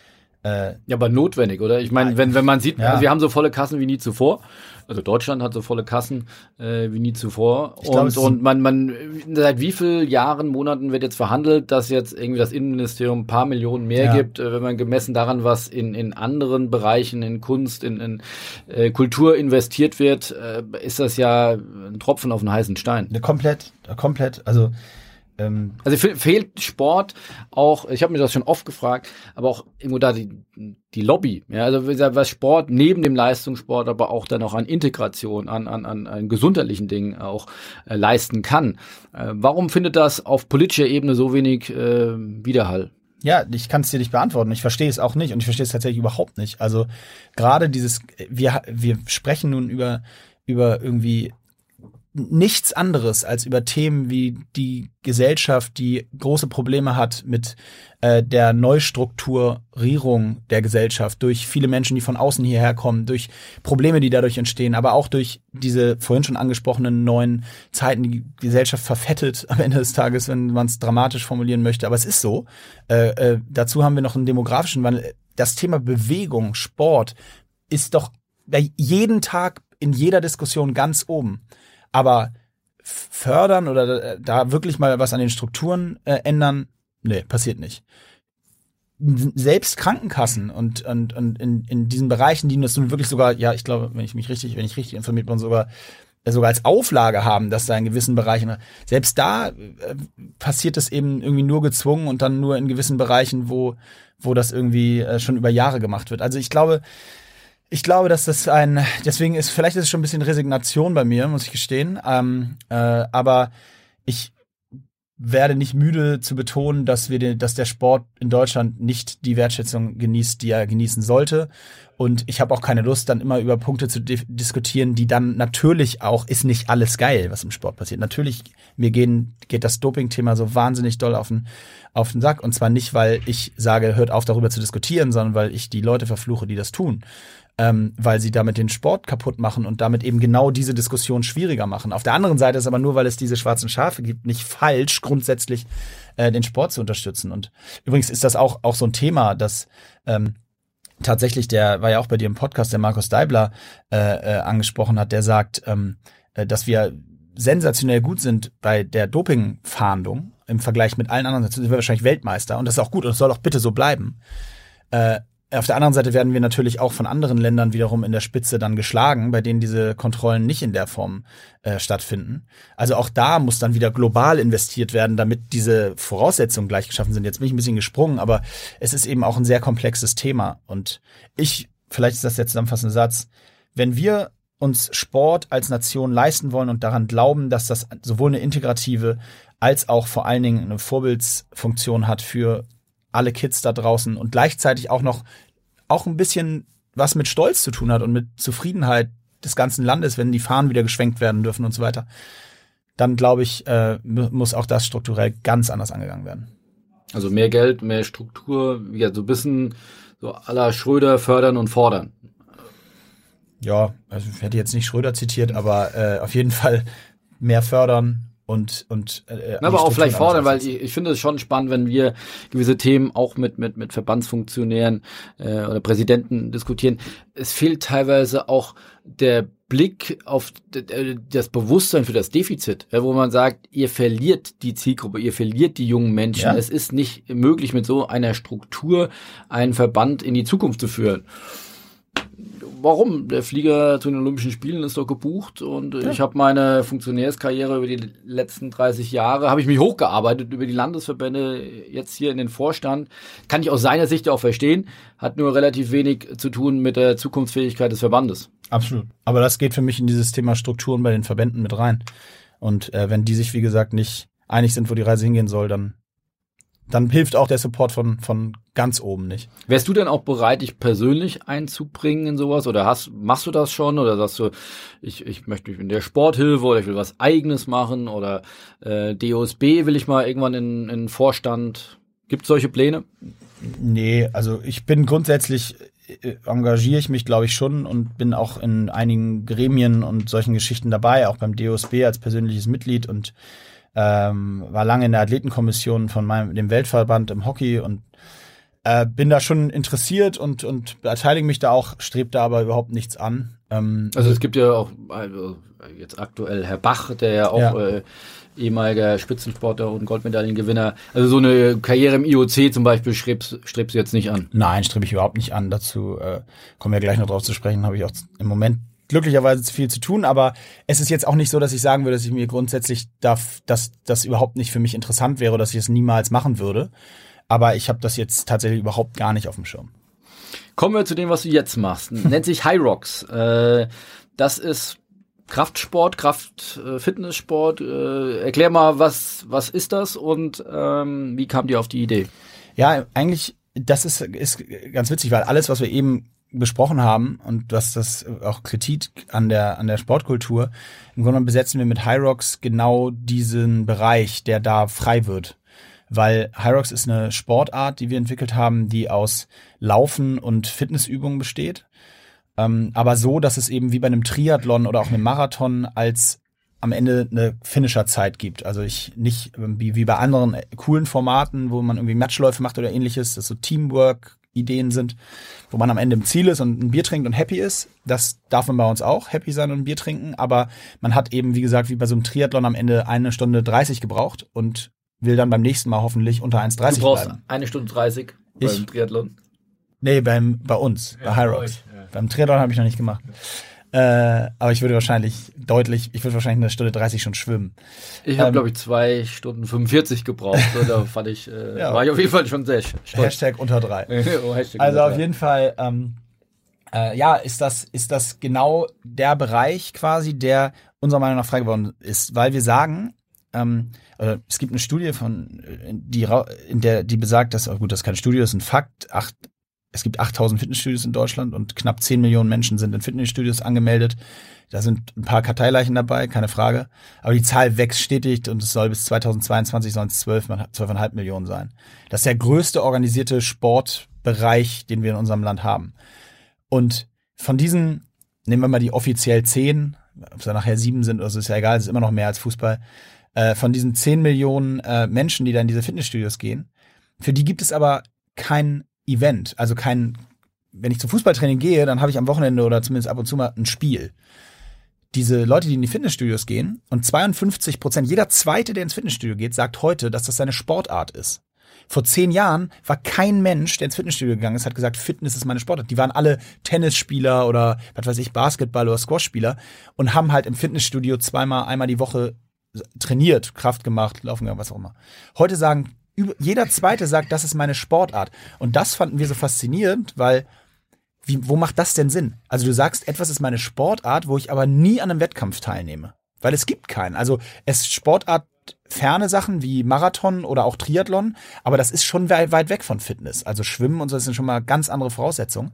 Speaker 3: äh, ja, aber notwendig, oder? Ich meine, wenn, wenn man sieht, ja. wir haben so volle Kassen wie nie zuvor. Also Deutschland hat so volle Kassen äh, wie nie zuvor. Ich und, glaub, und man, man, seit wie vielen Jahren, Monaten wird jetzt verhandelt, dass jetzt irgendwie das Innenministerium ein paar Millionen mehr ja. gibt, äh, wenn man gemessen daran, was in, in anderen Bereichen, in Kunst, in, in äh, Kultur investiert wird, äh, ist das ja ein Tropfen auf einen heißen Stein.
Speaker 1: Komplett, komplett. Also
Speaker 3: ähm, also fehlt Sport auch, ich habe mir das schon oft gefragt, aber auch irgendwo da die, die Lobby, ja, also was Sport neben dem Leistungssport, aber auch dann auch an Integration, an, an, an, an gesundheitlichen Dingen auch äh, leisten kann. Äh, warum findet das auf politischer Ebene so wenig äh, Widerhall?
Speaker 1: Ja, ich kann es dir nicht beantworten. Ich verstehe es auch nicht und ich verstehe es tatsächlich überhaupt nicht. Also gerade dieses, wir, wir sprechen nun über, über irgendwie nichts anderes als über Themen wie die Gesellschaft, die große Probleme hat mit äh, der Neustrukturierung der Gesellschaft durch viele Menschen, die von außen hierher kommen, durch Probleme, die dadurch entstehen, aber auch durch diese vorhin schon angesprochenen neuen Zeiten. Die Gesellschaft verfettet am Ende des Tages, wenn man es dramatisch formulieren möchte. Aber es ist so. Äh, äh, dazu haben wir noch einen demografischen Wandel. Das Thema Bewegung, Sport ist doch jeden Tag in jeder Diskussion ganz oben. Aber fördern oder da wirklich mal was an den Strukturen äh, ändern, nee, passiert nicht. Selbst Krankenkassen und, und, und in, in diesen Bereichen, die das nun wirklich sogar, ja, ich glaube, wenn ich mich richtig, wenn ich richtig informiert bin, sogar äh, sogar als Auflage haben, dass da in gewissen Bereichen, selbst da äh, passiert es eben irgendwie nur gezwungen und dann nur in gewissen Bereichen, wo, wo das irgendwie äh, schon über Jahre gemacht wird. Also ich glaube, ich glaube, dass das ein, deswegen ist, vielleicht ist es schon ein bisschen Resignation bei mir, muss ich gestehen. Ähm, äh, aber ich werde nicht müde zu betonen, dass wir den, dass der Sport in Deutschland nicht die Wertschätzung genießt, die er genießen sollte. Und ich habe auch keine Lust, dann immer über Punkte zu diskutieren, die dann natürlich auch, ist nicht alles geil, was im Sport passiert. Natürlich, mir gehen, geht das Doping-Thema so wahnsinnig doll auf den, auf den Sack. Und zwar nicht, weil ich sage, hört auf darüber zu diskutieren, sondern weil ich die Leute verfluche, die das tun ähm, weil sie damit den Sport kaputt machen und damit eben genau diese Diskussion schwieriger machen. Auf der anderen Seite ist aber nur, weil es diese schwarzen Schafe gibt, nicht falsch, grundsätzlich äh, den Sport zu unterstützen. Und übrigens ist das auch, auch so ein Thema, dass ähm, tatsächlich, der war ja auch bei dir im Podcast, der Markus Deibler äh, äh, angesprochen hat, der sagt, ähm, äh, dass wir sensationell gut sind bei der Dopingfahndung im Vergleich mit allen anderen, sind wir wahrscheinlich Weltmeister und das ist auch gut und soll auch bitte so bleiben. Äh, auf der anderen Seite werden wir natürlich auch von anderen Ländern wiederum in der Spitze dann geschlagen, bei denen diese Kontrollen nicht in der Form äh, stattfinden. Also auch da muss dann wieder global investiert werden, damit diese Voraussetzungen gleich geschaffen sind. Jetzt bin ich ein bisschen gesprungen, aber es ist eben auch ein sehr komplexes Thema. Und ich, vielleicht ist das der zusammenfassende Satz, wenn wir uns Sport als Nation leisten wollen und daran glauben, dass das sowohl eine integrative als auch vor allen Dingen eine Vorbildsfunktion hat für alle Kids da draußen und gleichzeitig auch noch auch ein bisschen was mit Stolz zu tun hat und mit Zufriedenheit des ganzen Landes, wenn die Fahnen wieder geschwenkt werden dürfen und so weiter, dann glaube ich, äh, muss auch das strukturell ganz anders angegangen werden.
Speaker 3: Also mehr Geld, mehr Struktur, ja, so ein bisschen so aller Schröder fördern und fordern.
Speaker 1: Ja, also ich hätte jetzt nicht Schröder zitiert, aber äh, auf jeden Fall mehr fördern, und und
Speaker 3: äh, aber auch vielleicht fordern, weil ich, ich finde es schon spannend, wenn wir gewisse Themen auch mit mit mit Verbandsfunktionären äh, oder Präsidenten diskutieren. Es fehlt teilweise auch der Blick auf das Bewusstsein für das Defizit, wo man sagt, ihr verliert die Zielgruppe, ihr verliert die jungen Menschen. Ja. Es ist nicht möglich, mit so einer Struktur einen Verband in die Zukunft zu führen warum? Der Flieger zu den Olympischen Spielen ist doch gebucht und ja. ich habe meine Funktionärskarriere über die letzten 30 Jahre, habe ich mich hochgearbeitet über die Landesverbände, jetzt hier in den Vorstand. Kann ich aus seiner Sicht auch verstehen, hat nur relativ wenig zu tun mit der Zukunftsfähigkeit des Verbandes.
Speaker 1: Absolut. Aber das geht für mich in dieses Thema Strukturen bei den Verbänden mit rein. Und äh, wenn die sich, wie gesagt, nicht einig sind, wo die Reise hingehen soll, dann dann hilft auch der Support von, von ganz oben nicht.
Speaker 3: Wärst du denn auch bereit, dich persönlich einzubringen in sowas? Oder hast, machst du das schon? Oder sagst du, ich, ich möchte mich in der Sporthilfe oder ich will was eigenes machen oder äh, DOSB will ich mal irgendwann in, in Vorstand? Gibt es solche Pläne?
Speaker 1: Nee, also ich bin grundsätzlich äh, engagiere ich mich, glaube ich, schon und bin auch in einigen Gremien und solchen Geschichten dabei, auch beim DOSB als persönliches Mitglied und ähm, war lange in der Athletenkommission von meinem, dem Weltverband im Hockey und äh, bin da schon interessiert und, und beteilige mich da auch, strebt da aber überhaupt nichts an.
Speaker 3: Ähm, also es gibt ja auch also jetzt aktuell Herr Bach, der ja auch ja. Äh, ehemaliger Spitzensportler und Goldmedaillengewinner. Also so eine Karriere im IOC zum Beispiel strebst, strebst du jetzt nicht an?
Speaker 1: Nein, strebe ich überhaupt nicht an. Dazu äh, kommen wir gleich noch drauf zu sprechen. Habe ich auch im Moment glücklicherweise viel zu tun, aber es ist jetzt auch nicht so, dass ich sagen würde, dass ich mir grundsätzlich darf, dass das überhaupt nicht für mich interessant wäre, dass ich es niemals machen würde. Aber ich habe das jetzt tatsächlich überhaupt gar nicht auf dem Schirm.
Speaker 3: Kommen wir zu dem, was du jetzt machst. Nennt sich High Rocks. Äh, das ist Kraftsport, Kraft, äh, Fitnesssport. Äh, erklär mal, was, was ist das und ähm, wie kam dir auf die Idee?
Speaker 1: Ja, eigentlich, das ist, ist ganz witzig, weil alles, was wir eben besprochen haben und was das auch Kritik an der an der Sportkultur. Im Grunde besetzen wir mit Hyrox genau diesen Bereich, der da frei wird, weil Hyrox ist eine Sportart, die wir entwickelt haben, die aus Laufen und Fitnessübungen besteht, ähm, aber so, dass es eben wie bei einem Triathlon oder auch einem Marathon als am Ende eine Finisher-Zeit gibt. Also ich nicht wie, wie bei anderen coolen Formaten, wo man irgendwie Matchläufe macht oder ähnliches, das so Teamwork Ideen sind, wo man am Ende im Ziel ist und ein Bier trinkt und happy ist. Das darf man bei uns auch, happy sein und ein Bier trinken. Aber man hat eben, wie gesagt, wie bei so einem Triathlon am Ende eine Stunde 30 gebraucht und will dann beim nächsten Mal hoffentlich unter 1,30
Speaker 3: Du brauchst bleiben. eine Stunde 30 beim ich? Triathlon?
Speaker 1: Nee, beim, bei uns, ja, bei High Rocks. Ja. Beim Triathlon habe ich noch nicht gemacht. Äh, aber ich würde wahrscheinlich deutlich, ich würde wahrscheinlich eine Stunde 30 schon schwimmen.
Speaker 3: Ich habe, ähm, glaube ich, zwei Stunden 45 gebraucht. da fand ich, äh, ja. war ich auf jeden Fall schon sehr stolz.
Speaker 1: Hashtag unter drei. oh, Hashtag also unter auf drei. jeden Fall, ähm, äh, ja, ist das, ist das genau der Bereich quasi, der unserer Meinung nach frei geworden ist, weil wir sagen, ähm, äh, es gibt eine Studie von, äh, die, in der, die besagt, dass, oh gut, das ist kein Studie, das ist ein Fakt, acht, es gibt 8000 Fitnessstudios in Deutschland und knapp 10 Millionen Menschen sind in Fitnessstudios angemeldet. Da sind ein paar Karteileichen dabei, keine Frage. Aber die Zahl wächst stetig und es soll bis 2022 sollen es 12, 12,5 Millionen sein. Das ist der größte organisierte Sportbereich, den wir in unserem Land haben. Und von diesen, nehmen wir mal die offiziell 10, ob es da nachher sieben sind, also ist ja egal, es ist immer noch mehr als Fußball. Äh, von diesen 10 Millionen äh, Menschen, die da in diese Fitnessstudios gehen, für die gibt es aber kein Event, also kein, wenn ich zum Fußballtraining gehe, dann habe ich am Wochenende oder zumindest ab und zu mal ein Spiel. Diese Leute, die in die Fitnessstudios gehen, und 52 Prozent, jeder Zweite, der ins Fitnessstudio geht, sagt heute, dass das seine Sportart ist. Vor zehn Jahren war kein Mensch, der ins Fitnessstudio gegangen ist, hat gesagt, Fitness ist meine Sportart. Die waren alle Tennisspieler oder, was weiß ich, Basketball- oder Squashspieler und haben halt im Fitnessstudio zweimal, einmal die Woche trainiert, Kraft gemacht, laufen gegangen, was auch immer. Heute sagen jeder Zweite sagt, das ist meine Sportart. Und das fanden wir so faszinierend, weil wie, wo macht das denn Sinn? Also du sagst, etwas ist meine Sportart, wo ich aber nie an einem Wettkampf teilnehme. Weil es gibt keinen. Also es Sportart ferne Sachen wie Marathon oder auch Triathlon, aber das ist schon weit weg von Fitness. Also Schwimmen und so das sind schon mal ganz andere Voraussetzungen.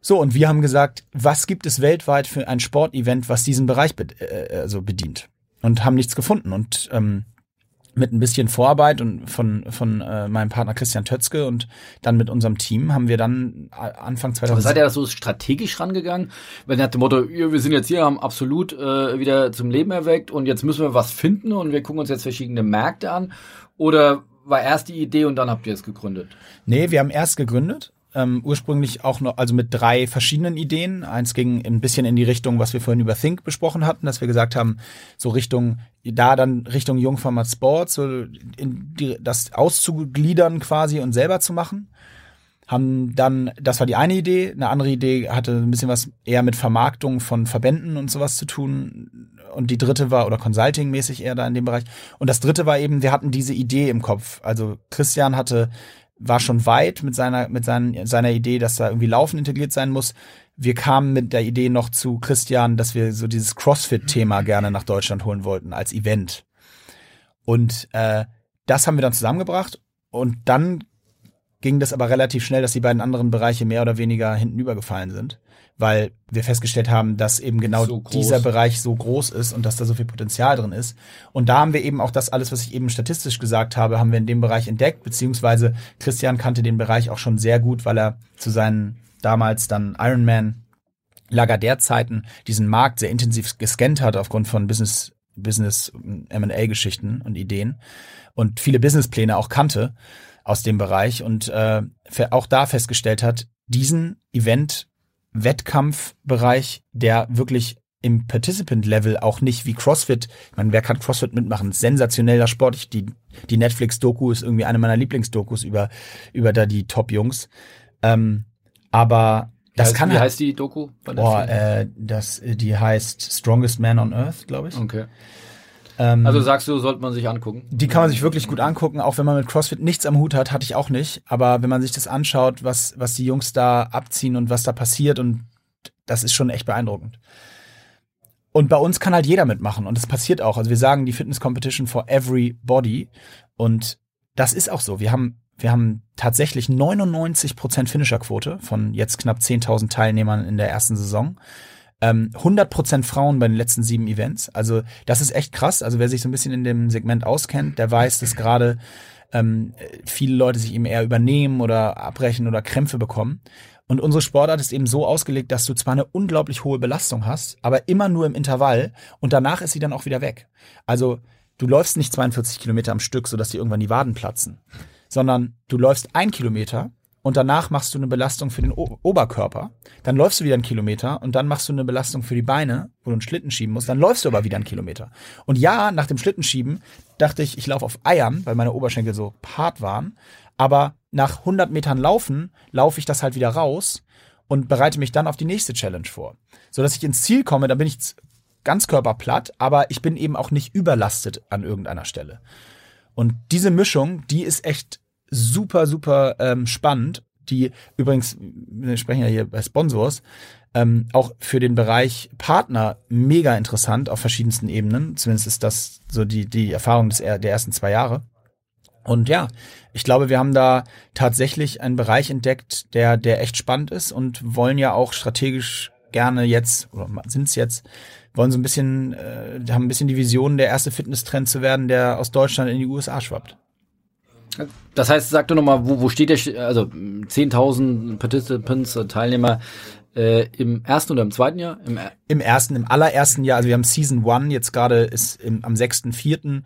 Speaker 1: So, und wir haben gesagt, was gibt es weltweit für ein Sportevent, was diesen Bereich be äh, also bedient? Und haben nichts gefunden. Und ähm, mit ein bisschen Vorarbeit und von von äh, meinem Partner Christian Tötzke und dann mit unserem Team haben wir dann Anfang 2000
Speaker 3: Aber seid ihr da so strategisch rangegangen? Wenn nach dem Motto, wir sind jetzt hier, haben absolut äh, wieder zum Leben erweckt und jetzt müssen wir was finden und wir gucken uns jetzt verschiedene Märkte an oder war erst die Idee und dann habt ihr es gegründet?
Speaker 1: Nee, wir haben erst gegründet ähm, ursprünglich auch noch, also mit drei verschiedenen Ideen. Eins ging ein bisschen in die Richtung, was wir vorhin über Think besprochen hatten, dass wir gesagt haben, so Richtung, da dann Richtung Jungformat Sport, so in die, das auszugliedern quasi und selber zu machen. haben dann, das war die eine Idee, eine andere Idee hatte ein bisschen was eher mit Vermarktung von Verbänden und sowas zu tun. Und die dritte war, oder Consulting-mäßig eher da in dem Bereich. Und das dritte war eben, wir hatten diese Idee im Kopf. Also Christian hatte, war schon weit mit seiner, mit seinen, seiner Idee, dass da irgendwie Laufen integriert sein muss. Wir kamen mit der Idee noch zu Christian, dass wir so dieses CrossFit-Thema gerne nach Deutschland holen wollten als Event. Und äh, das haben wir dann zusammengebracht und dann ging das aber relativ schnell, dass die beiden anderen Bereiche mehr oder weniger hinten übergefallen sind, weil wir festgestellt haben, dass eben genau so dieser Bereich so groß ist und dass da so viel Potenzial drin ist. Und da haben wir eben auch das alles, was ich eben statistisch gesagt habe, haben wir in dem Bereich entdeckt, beziehungsweise Christian kannte den Bereich auch schon sehr gut, weil er zu seinen damals dann Ironman Lagardère-Zeiten diesen Markt sehr intensiv gescannt hat aufgrund von Business Business M&A Geschichten und Ideen und viele Businesspläne auch kannte aus dem Bereich und äh, auch da festgestellt hat, diesen Event-Wettkampfbereich, der wirklich im Participant-Level auch nicht wie CrossFit, ich meine, wer kann CrossFit mitmachen? Sensationeller Sport. Ich, die, die Netflix-Doku ist irgendwie eine meiner Lieblingsdokus über, über da die Top-Jungs. Ähm, aber das
Speaker 3: heißt,
Speaker 1: kann
Speaker 3: wie
Speaker 1: halt,
Speaker 3: heißt die Doku?
Speaker 1: Boah, äh, das, die heißt Strongest Man on Earth, glaube ich.
Speaker 3: Okay.
Speaker 1: Ähm,
Speaker 3: Also sagst du, sollte man sich angucken?
Speaker 1: die kann man sich wirklich gut angucken, auch wenn man mit CrossFit nichts am Hut hat, hatte ich auch nicht. Aber wenn man sich das anschaut, was, was die Jungs da abziehen und was da passiert, und das ist schon echt beeindruckend. Und bei uns kann halt jeder mitmachen und das passiert auch. Also wir sagen die Fitness Competition for everybody und das ist auch so. Wir haben wir haben tatsächlich 99% Finisherquote von jetzt knapp 10.000 Teilnehmern in der ersten Saison. Ähm, 100% Frauen bei den letzten sieben Events. Also das ist echt krass. Also wer sich so ein bisschen in dem Segment auskennt, der weiß, dass gerade ähm, viele Leute sich eben eher übernehmen oder abbrechen oder Krämpfe bekommen. Und unsere Sportart ist eben so ausgelegt, dass du zwar eine unglaublich hohe Belastung hast, aber immer nur im Intervall und danach ist sie dann auch wieder weg. Also du läufst nicht 42 Kilometer am Stück, sodass dir irgendwann die Waden platzen, sondern du läufst ein Kilometer und danach machst du eine Belastung für den o Oberkörper. Dann läufst du wieder einen Kilometer und dann machst du eine Belastung für die Beine, wo du einen Schlitten schieben musst. Dann läufst du aber wieder einen Kilometer. Und ja, nach dem Schlittenschieben dachte ich, ich laufe auf Eiern, weil meine Oberschenkel so hart waren. Aber nach 100 Metern Laufen laufe ich das halt wieder raus und bereite mich dann auf die nächste Challenge vor. So dass ich ins Ziel komme, da bin ich ganz körperplatt, aber ich bin eben auch nicht überlastet an irgendeiner Stelle. Und diese Mischung, die ist echt super, super ähm, spannend. Die übrigens, wir sprechen ja hier bei Sponsors, ähm, auch für den Bereich Partner mega interessant auf verschiedensten Ebenen. Zumindest ist das so die, die Erfahrung des, der ersten zwei Jahre. Und ja, ich glaube, wir haben da tatsächlich einen Bereich entdeckt, der, der echt spannend ist und wollen ja auch strategisch gerne jetzt, oder sind es jetzt, wollen so ein bisschen, äh, haben ein bisschen die Vision, der erste Fitnesstrend zu werden, der aus Deutschland in die USA schwappt.
Speaker 3: Das heißt, sag doch nochmal, wo, wo steht der, also 10.000 Participants, äh, Teilnehmer äh, im ersten oder im zweiten Jahr?
Speaker 1: Im, Im ersten, im allerersten Jahr, also wir haben Season One, jetzt gerade ist im, am 6.4.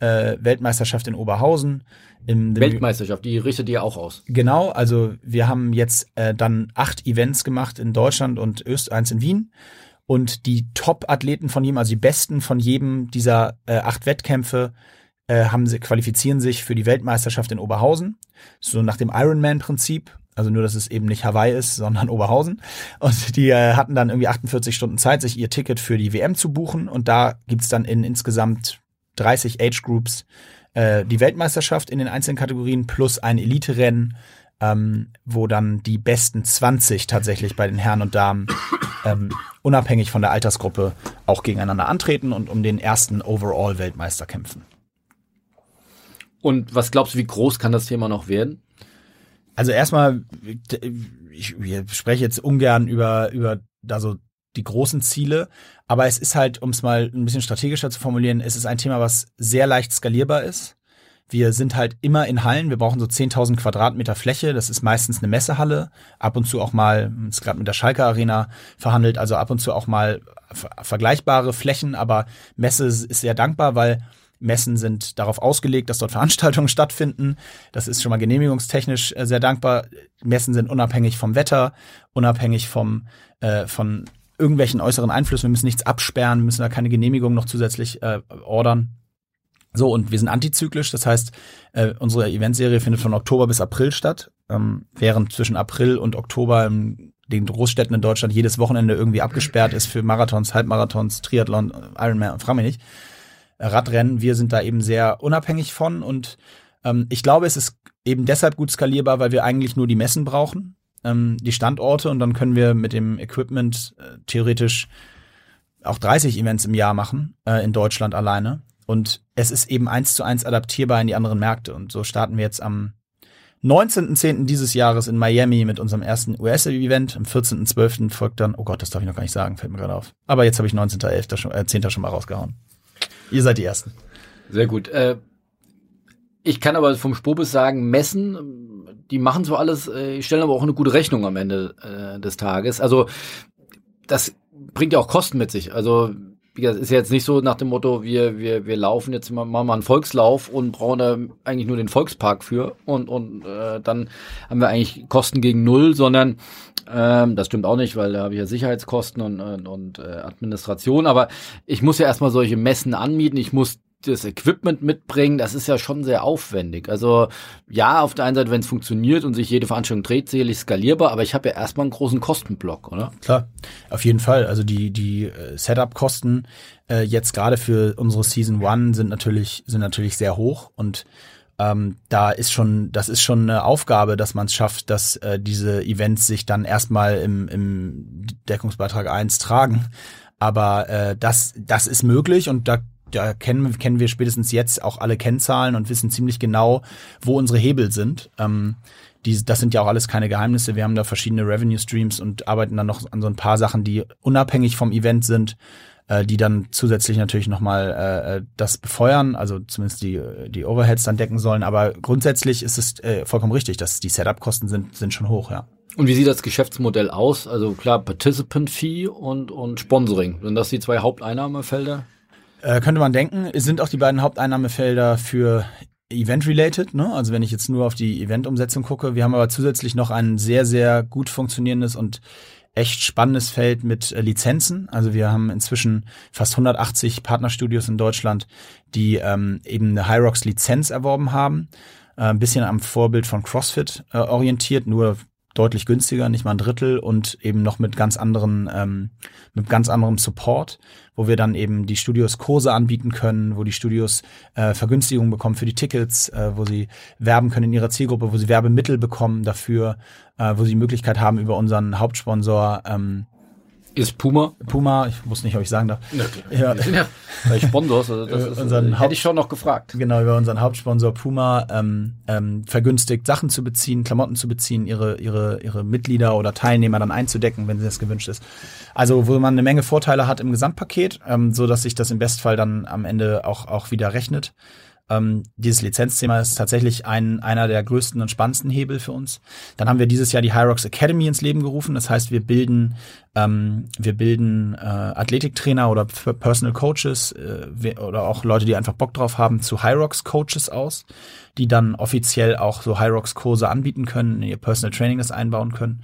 Speaker 1: Äh, Weltmeisterschaft in Oberhausen.
Speaker 3: Im, Weltmeisterschaft, die richtet ihr auch aus.
Speaker 1: Genau, also wir haben jetzt äh, dann acht Events gemacht in Deutschland und Öst, eins in Wien. Und die Top-Athleten von jedem, also die besten von jedem dieser äh, acht Wettkämpfe, äh, haben sie, qualifizieren sich für die Weltmeisterschaft in Oberhausen. So nach dem Ironman-Prinzip. Also nur, dass es eben nicht Hawaii ist, sondern Oberhausen. Und die äh, hatten dann irgendwie 48 Stunden Zeit, sich ihr Ticket für die WM zu buchen. Und da gibt's dann in insgesamt 30 Age Groups äh, die Weltmeisterschaft in den einzelnen Kategorien plus ein Elite-Rennen, ähm, wo dann die besten 20 tatsächlich bei den Herren und Damen ähm, unabhängig von der Altersgruppe auch gegeneinander antreten und um den ersten Overall-Weltmeister kämpfen.
Speaker 3: Und was glaubst du, wie groß kann das Thema noch werden?
Speaker 1: Also erstmal, ich, ich spreche jetzt ungern über, über da so die großen Ziele, aber es ist halt, um es mal ein bisschen strategischer zu formulieren, es ist ein Thema, was sehr leicht skalierbar ist. Wir sind halt immer in Hallen. Wir brauchen so 10.000 Quadratmeter Fläche. Das ist meistens eine Messehalle. Ab und zu auch mal, ist gerade mit der Schalke Arena verhandelt, also ab und zu auch mal vergleichbare Flächen. Aber Messe ist sehr dankbar, weil Messen sind darauf ausgelegt, dass dort Veranstaltungen stattfinden. Das ist schon mal genehmigungstechnisch äh, sehr dankbar. Messen sind unabhängig vom Wetter, unabhängig vom äh, von irgendwelchen äußeren Einflüssen. Wir müssen nichts absperren, müssen da keine Genehmigung noch zusätzlich äh, ordern. So, und wir sind antizyklisch, das heißt, äh, unsere Eventserie findet von Oktober bis April statt, ähm, während zwischen April und Oktober in den Großstädten in Deutschland jedes Wochenende irgendwie abgesperrt ist für Marathons, Halbmarathons, Triathlon, Ironman, frag mich nicht. Radrennen, wir sind da eben sehr unabhängig von und ähm, ich glaube, es ist eben deshalb gut skalierbar, weil wir eigentlich nur die Messen brauchen, ähm, die Standorte und dann können wir mit dem Equipment äh, theoretisch auch 30 Events im Jahr machen, äh, in Deutschland alleine. Und es ist eben eins zu eins adaptierbar in die anderen Märkte. Und so starten wir jetzt am 19.10. dieses Jahres in Miami mit unserem ersten US-Event. Am 14.12. folgt dann, oh Gott, das darf ich noch gar nicht sagen, fällt mir gerade auf. Aber jetzt habe ich 19.11. schon, äh, 10. schon mal rausgehauen. Ihr seid die Ersten.
Speaker 3: Sehr gut. Äh, ich kann aber vom Spobis sagen, Messen, die machen zwar alles, äh, stellen aber auch eine gute Rechnung am Ende äh, des Tages. Also das bringt ja auch Kosten mit sich. Also gesagt, ist ja jetzt nicht so nach dem Motto, wir, wir, wir laufen jetzt mal, mal einen Volkslauf und brauchen da eigentlich nur den Volkspark für und, und äh, dann haben wir eigentlich Kosten gegen null, sondern ähm, das stimmt auch nicht, weil da habe ich ja Sicherheitskosten und, und, und äh, Administration, aber ich muss ja erstmal solche Messen anmieten, ich muss das Equipment mitbringen, das ist ja schon sehr aufwendig. Also ja, auf der einen Seite, wenn es funktioniert und sich jede Veranstaltung dreht, sicherlich skalierbar, aber ich habe ja erstmal einen großen Kostenblock, oder?
Speaker 1: Klar, auf jeden Fall. Also die, die äh, Setup-Kosten äh, jetzt gerade für unsere Season One sind natürlich, sind natürlich sehr hoch und ähm, da ist schon, das ist schon eine Aufgabe, dass man es schafft, dass äh, diese Events sich dann erstmal im, im Deckungsbeitrag 1 tragen. Aber äh, das, das ist möglich und da da kennen, kennen wir spätestens jetzt auch alle Kennzahlen und wissen ziemlich genau, wo unsere Hebel sind. Ähm, die, das sind ja auch alles keine Geheimnisse. Wir haben da verschiedene Revenue Streams und arbeiten dann noch an so ein paar Sachen, die unabhängig vom Event sind, äh, die dann zusätzlich natürlich nochmal äh, äh, das befeuern, also zumindest die, die Overheads dann decken sollen. Aber grundsätzlich ist es äh, vollkommen richtig, dass die Setup-Kosten sind, sind schon hoch, ja.
Speaker 3: Und wie sieht das Geschäftsmodell aus? Also klar, Participant Fee und, und Sponsoring. Sind das die zwei Haupteinnahmefelder?
Speaker 1: Äh, könnte man denken, es sind auch die beiden Haupteinnahmefelder für Event-related, ne? Also wenn ich jetzt nur auf die Event-Umsetzung gucke, wir haben aber zusätzlich noch ein sehr, sehr gut funktionierendes und echt spannendes Feld mit äh, Lizenzen. Also wir haben inzwischen fast 180 Partnerstudios in Deutschland, die ähm, eben eine Hyrox Lizenz erworben haben. Äh, ein bisschen am Vorbild von CrossFit äh, orientiert, nur deutlich günstiger, nicht mal ein Drittel und eben noch mit ganz anderen, ähm, mit ganz anderem Support, wo wir dann eben die Studios Kurse anbieten können, wo die Studios äh, Vergünstigungen bekommen für die Tickets, äh, wo sie werben können in ihrer Zielgruppe, wo sie Werbemittel bekommen dafür, äh, wo sie die Möglichkeit haben, über unseren Hauptsponsor ähm,
Speaker 3: ist Puma?
Speaker 1: Puma, ich wusste nicht, ob ich sagen darf.
Speaker 3: Ja, ja. ja Sponsors, also das ist, unseren hätte ich schon noch gefragt.
Speaker 1: Genau, über unseren Hauptsponsor Puma ähm, ähm, vergünstigt, Sachen zu beziehen, Klamotten zu beziehen, ihre, ihre, ihre Mitglieder oder Teilnehmer dann einzudecken, wenn das gewünscht ist. Also wo man eine Menge Vorteile hat im Gesamtpaket, ähm, so dass sich das im Bestfall dann am Ende auch, auch wieder rechnet. Ähm, dieses Lizenzthema ist tatsächlich ein, einer der größten und spannendsten Hebel für uns. Dann haben wir dieses Jahr die Hyrox Academy ins Leben gerufen. Das heißt, wir bilden, ähm, wir bilden äh, Athletiktrainer oder Personal Coaches äh, oder auch Leute, die einfach Bock drauf haben, zu Hyrox Coaches aus, die dann offiziell auch so Hyrox Kurse anbieten können, in ihr Personal Training das einbauen können.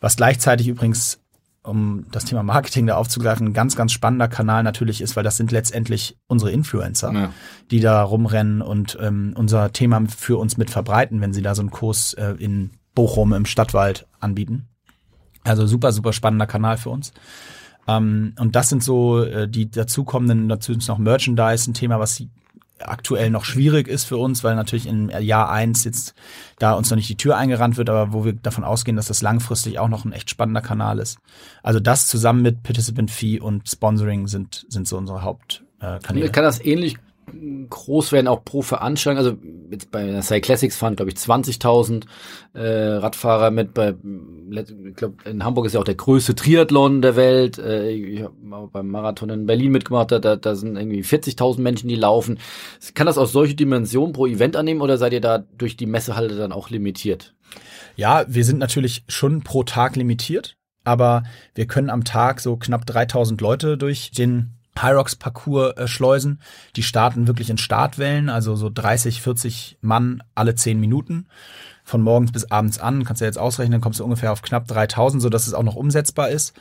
Speaker 1: Was gleichzeitig übrigens um das Thema Marketing da aufzugreifen, ein ganz, ganz spannender Kanal natürlich ist, weil das sind letztendlich unsere Influencer, ja. die da rumrennen und ähm, unser Thema für uns mit verbreiten, wenn sie da so einen Kurs äh, in Bochum im Stadtwald anbieten. Also super, super spannender Kanal für uns. Ähm, und das sind so äh, die dazukommenden, dazu ist noch Merchandise, ein Thema, was aktuell noch schwierig ist für uns, weil natürlich im Jahr eins jetzt da uns noch nicht die Tür eingerannt wird, aber wo wir davon ausgehen, dass das langfristig auch noch ein echt spannender Kanal ist. Also das zusammen mit Participant Fee und Sponsoring sind, sind so unsere Hauptkanäle.
Speaker 3: Kann das ähnlich groß werden, auch pro Veranstaltung. Also jetzt bei der Cyclassics Classics fahren, glaube ich, 20.000 äh, Radfahrer mit. Bei, ich glaube, in Hamburg ist ja auch der größte Triathlon der Welt. Äh, ich habe beim Marathon in Berlin mitgemacht, da, da sind irgendwie 40.000 Menschen, die laufen. Kann das auch solche Dimensionen pro Event annehmen oder seid ihr da durch die Messehalle dann auch limitiert?
Speaker 1: Ja, wir sind natürlich schon pro Tag limitiert, aber wir können am Tag so knapp 3000 Leute durch den Hyrox-Parcours äh. Die starten wirklich in Startwellen, also so 30, 40 Mann alle 10 Minuten. Von morgens bis abends an, kannst du jetzt ausrechnen, kommst du ungefähr auf knapp 3000, sodass es auch noch umsetzbar ist.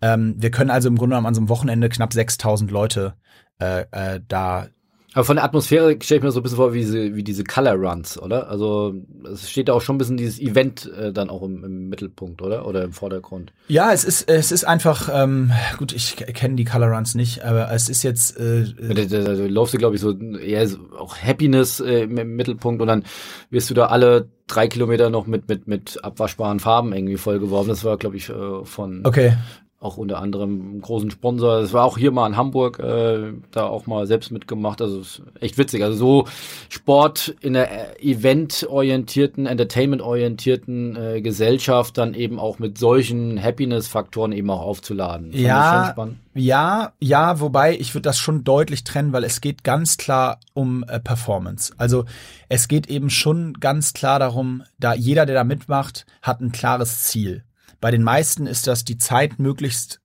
Speaker 1: Ähm, wir können also im Grunde genommen an so einem Wochenende knapp 6000 Leute äh, äh, da
Speaker 3: Aber von der Atmosphäre stelle ich mir so ein bisschen vor wie diese, wie diese Color Runs, oder? Also es steht da auch schon ein bisschen dieses Event äh, dann auch im, im, Mittelpunkt, oder? Oder im Vordergrund.
Speaker 1: Ja, es ist, es ist einfach, ähm, gut, ich kenne die Color Runs nicht, aber es ist jetzt. Äh,
Speaker 3: da, da, da läufst du, glaube ich, so eher so auch Happiness äh, im, im Mittelpunkt und dann wirst du da alle drei Kilometer noch mit, mit, mit abwaschbaren Farben irgendwie vollgeworfen. Das war, glaube ich, äh, von
Speaker 1: okay
Speaker 3: auch unter anderem einen großen Sponsor. Es war auch hier mal in Hamburg, äh, da auch mal selbst mitgemacht. Also ist echt witzig. Also so Sport in der event-orientierten, entertainment-orientierten äh, Gesellschaft dann eben auch mit solchen Happiness-Faktoren eben auch aufzuladen.
Speaker 1: ja, ja, ja, wobei ich würde das schon deutlich trennen, weil es geht ganz klar um äh, Performance. Also es geht eben schon ganz klar darum, da jeder, der da mitmacht, hat ein klares Ziel. Bei den meisten ist das die Zeit möglichst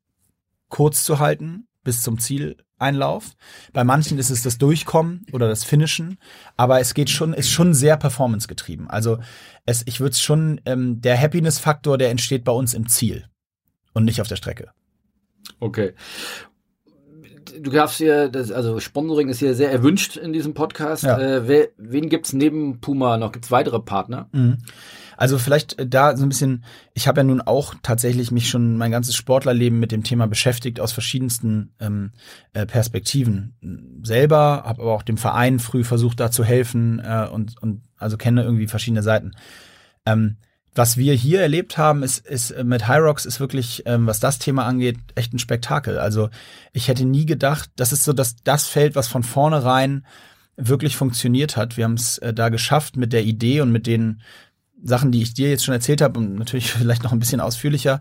Speaker 1: kurz zu halten bis zum Zieleinlauf. Bei manchen ist es das Durchkommen oder das Finishen, aber es geht schon, ist schon sehr performancegetrieben. Also es, ich würde es schon, ähm, der Happiness-Faktor, der entsteht bei uns im Ziel und nicht auf der Strecke.
Speaker 3: Okay du darfst hier, das, also Sponsoring ist hier sehr erwünscht in diesem Podcast. Ja. Äh, wer, wen gibt's neben Puma noch? Gibt's weitere Partner?
Speaker 1: Mhm. Also vielleicht äh, da so ein bisschen, ich habe ja nun auch tatsächlich mich schon mein ganzes Sportlerleben mit dem Thema beschäftigt aus verschiedensten ähm, äh, Perspektiven. Selber, habe aber auch dem Verein früh versucht, da zu helfen äh, und, und also kenne irgendwie verschiedene Seiten. Ähm, was wir hier erlebt haben, ist, ist äh, mit Hyrox ist wirklich, ähm, was das Thema angeht, echt ein Spektakel. Also ich hätte nie gedacht, das ist so das, das Feld, was von vornherein wirklich funktioniert hat. Wir haben es äh, da geschafft mit der Idee und mit den Sachen, die ich dir jetzt schon erzählt habe und natürlich vielleicht noch ein bisschen ausführlicher,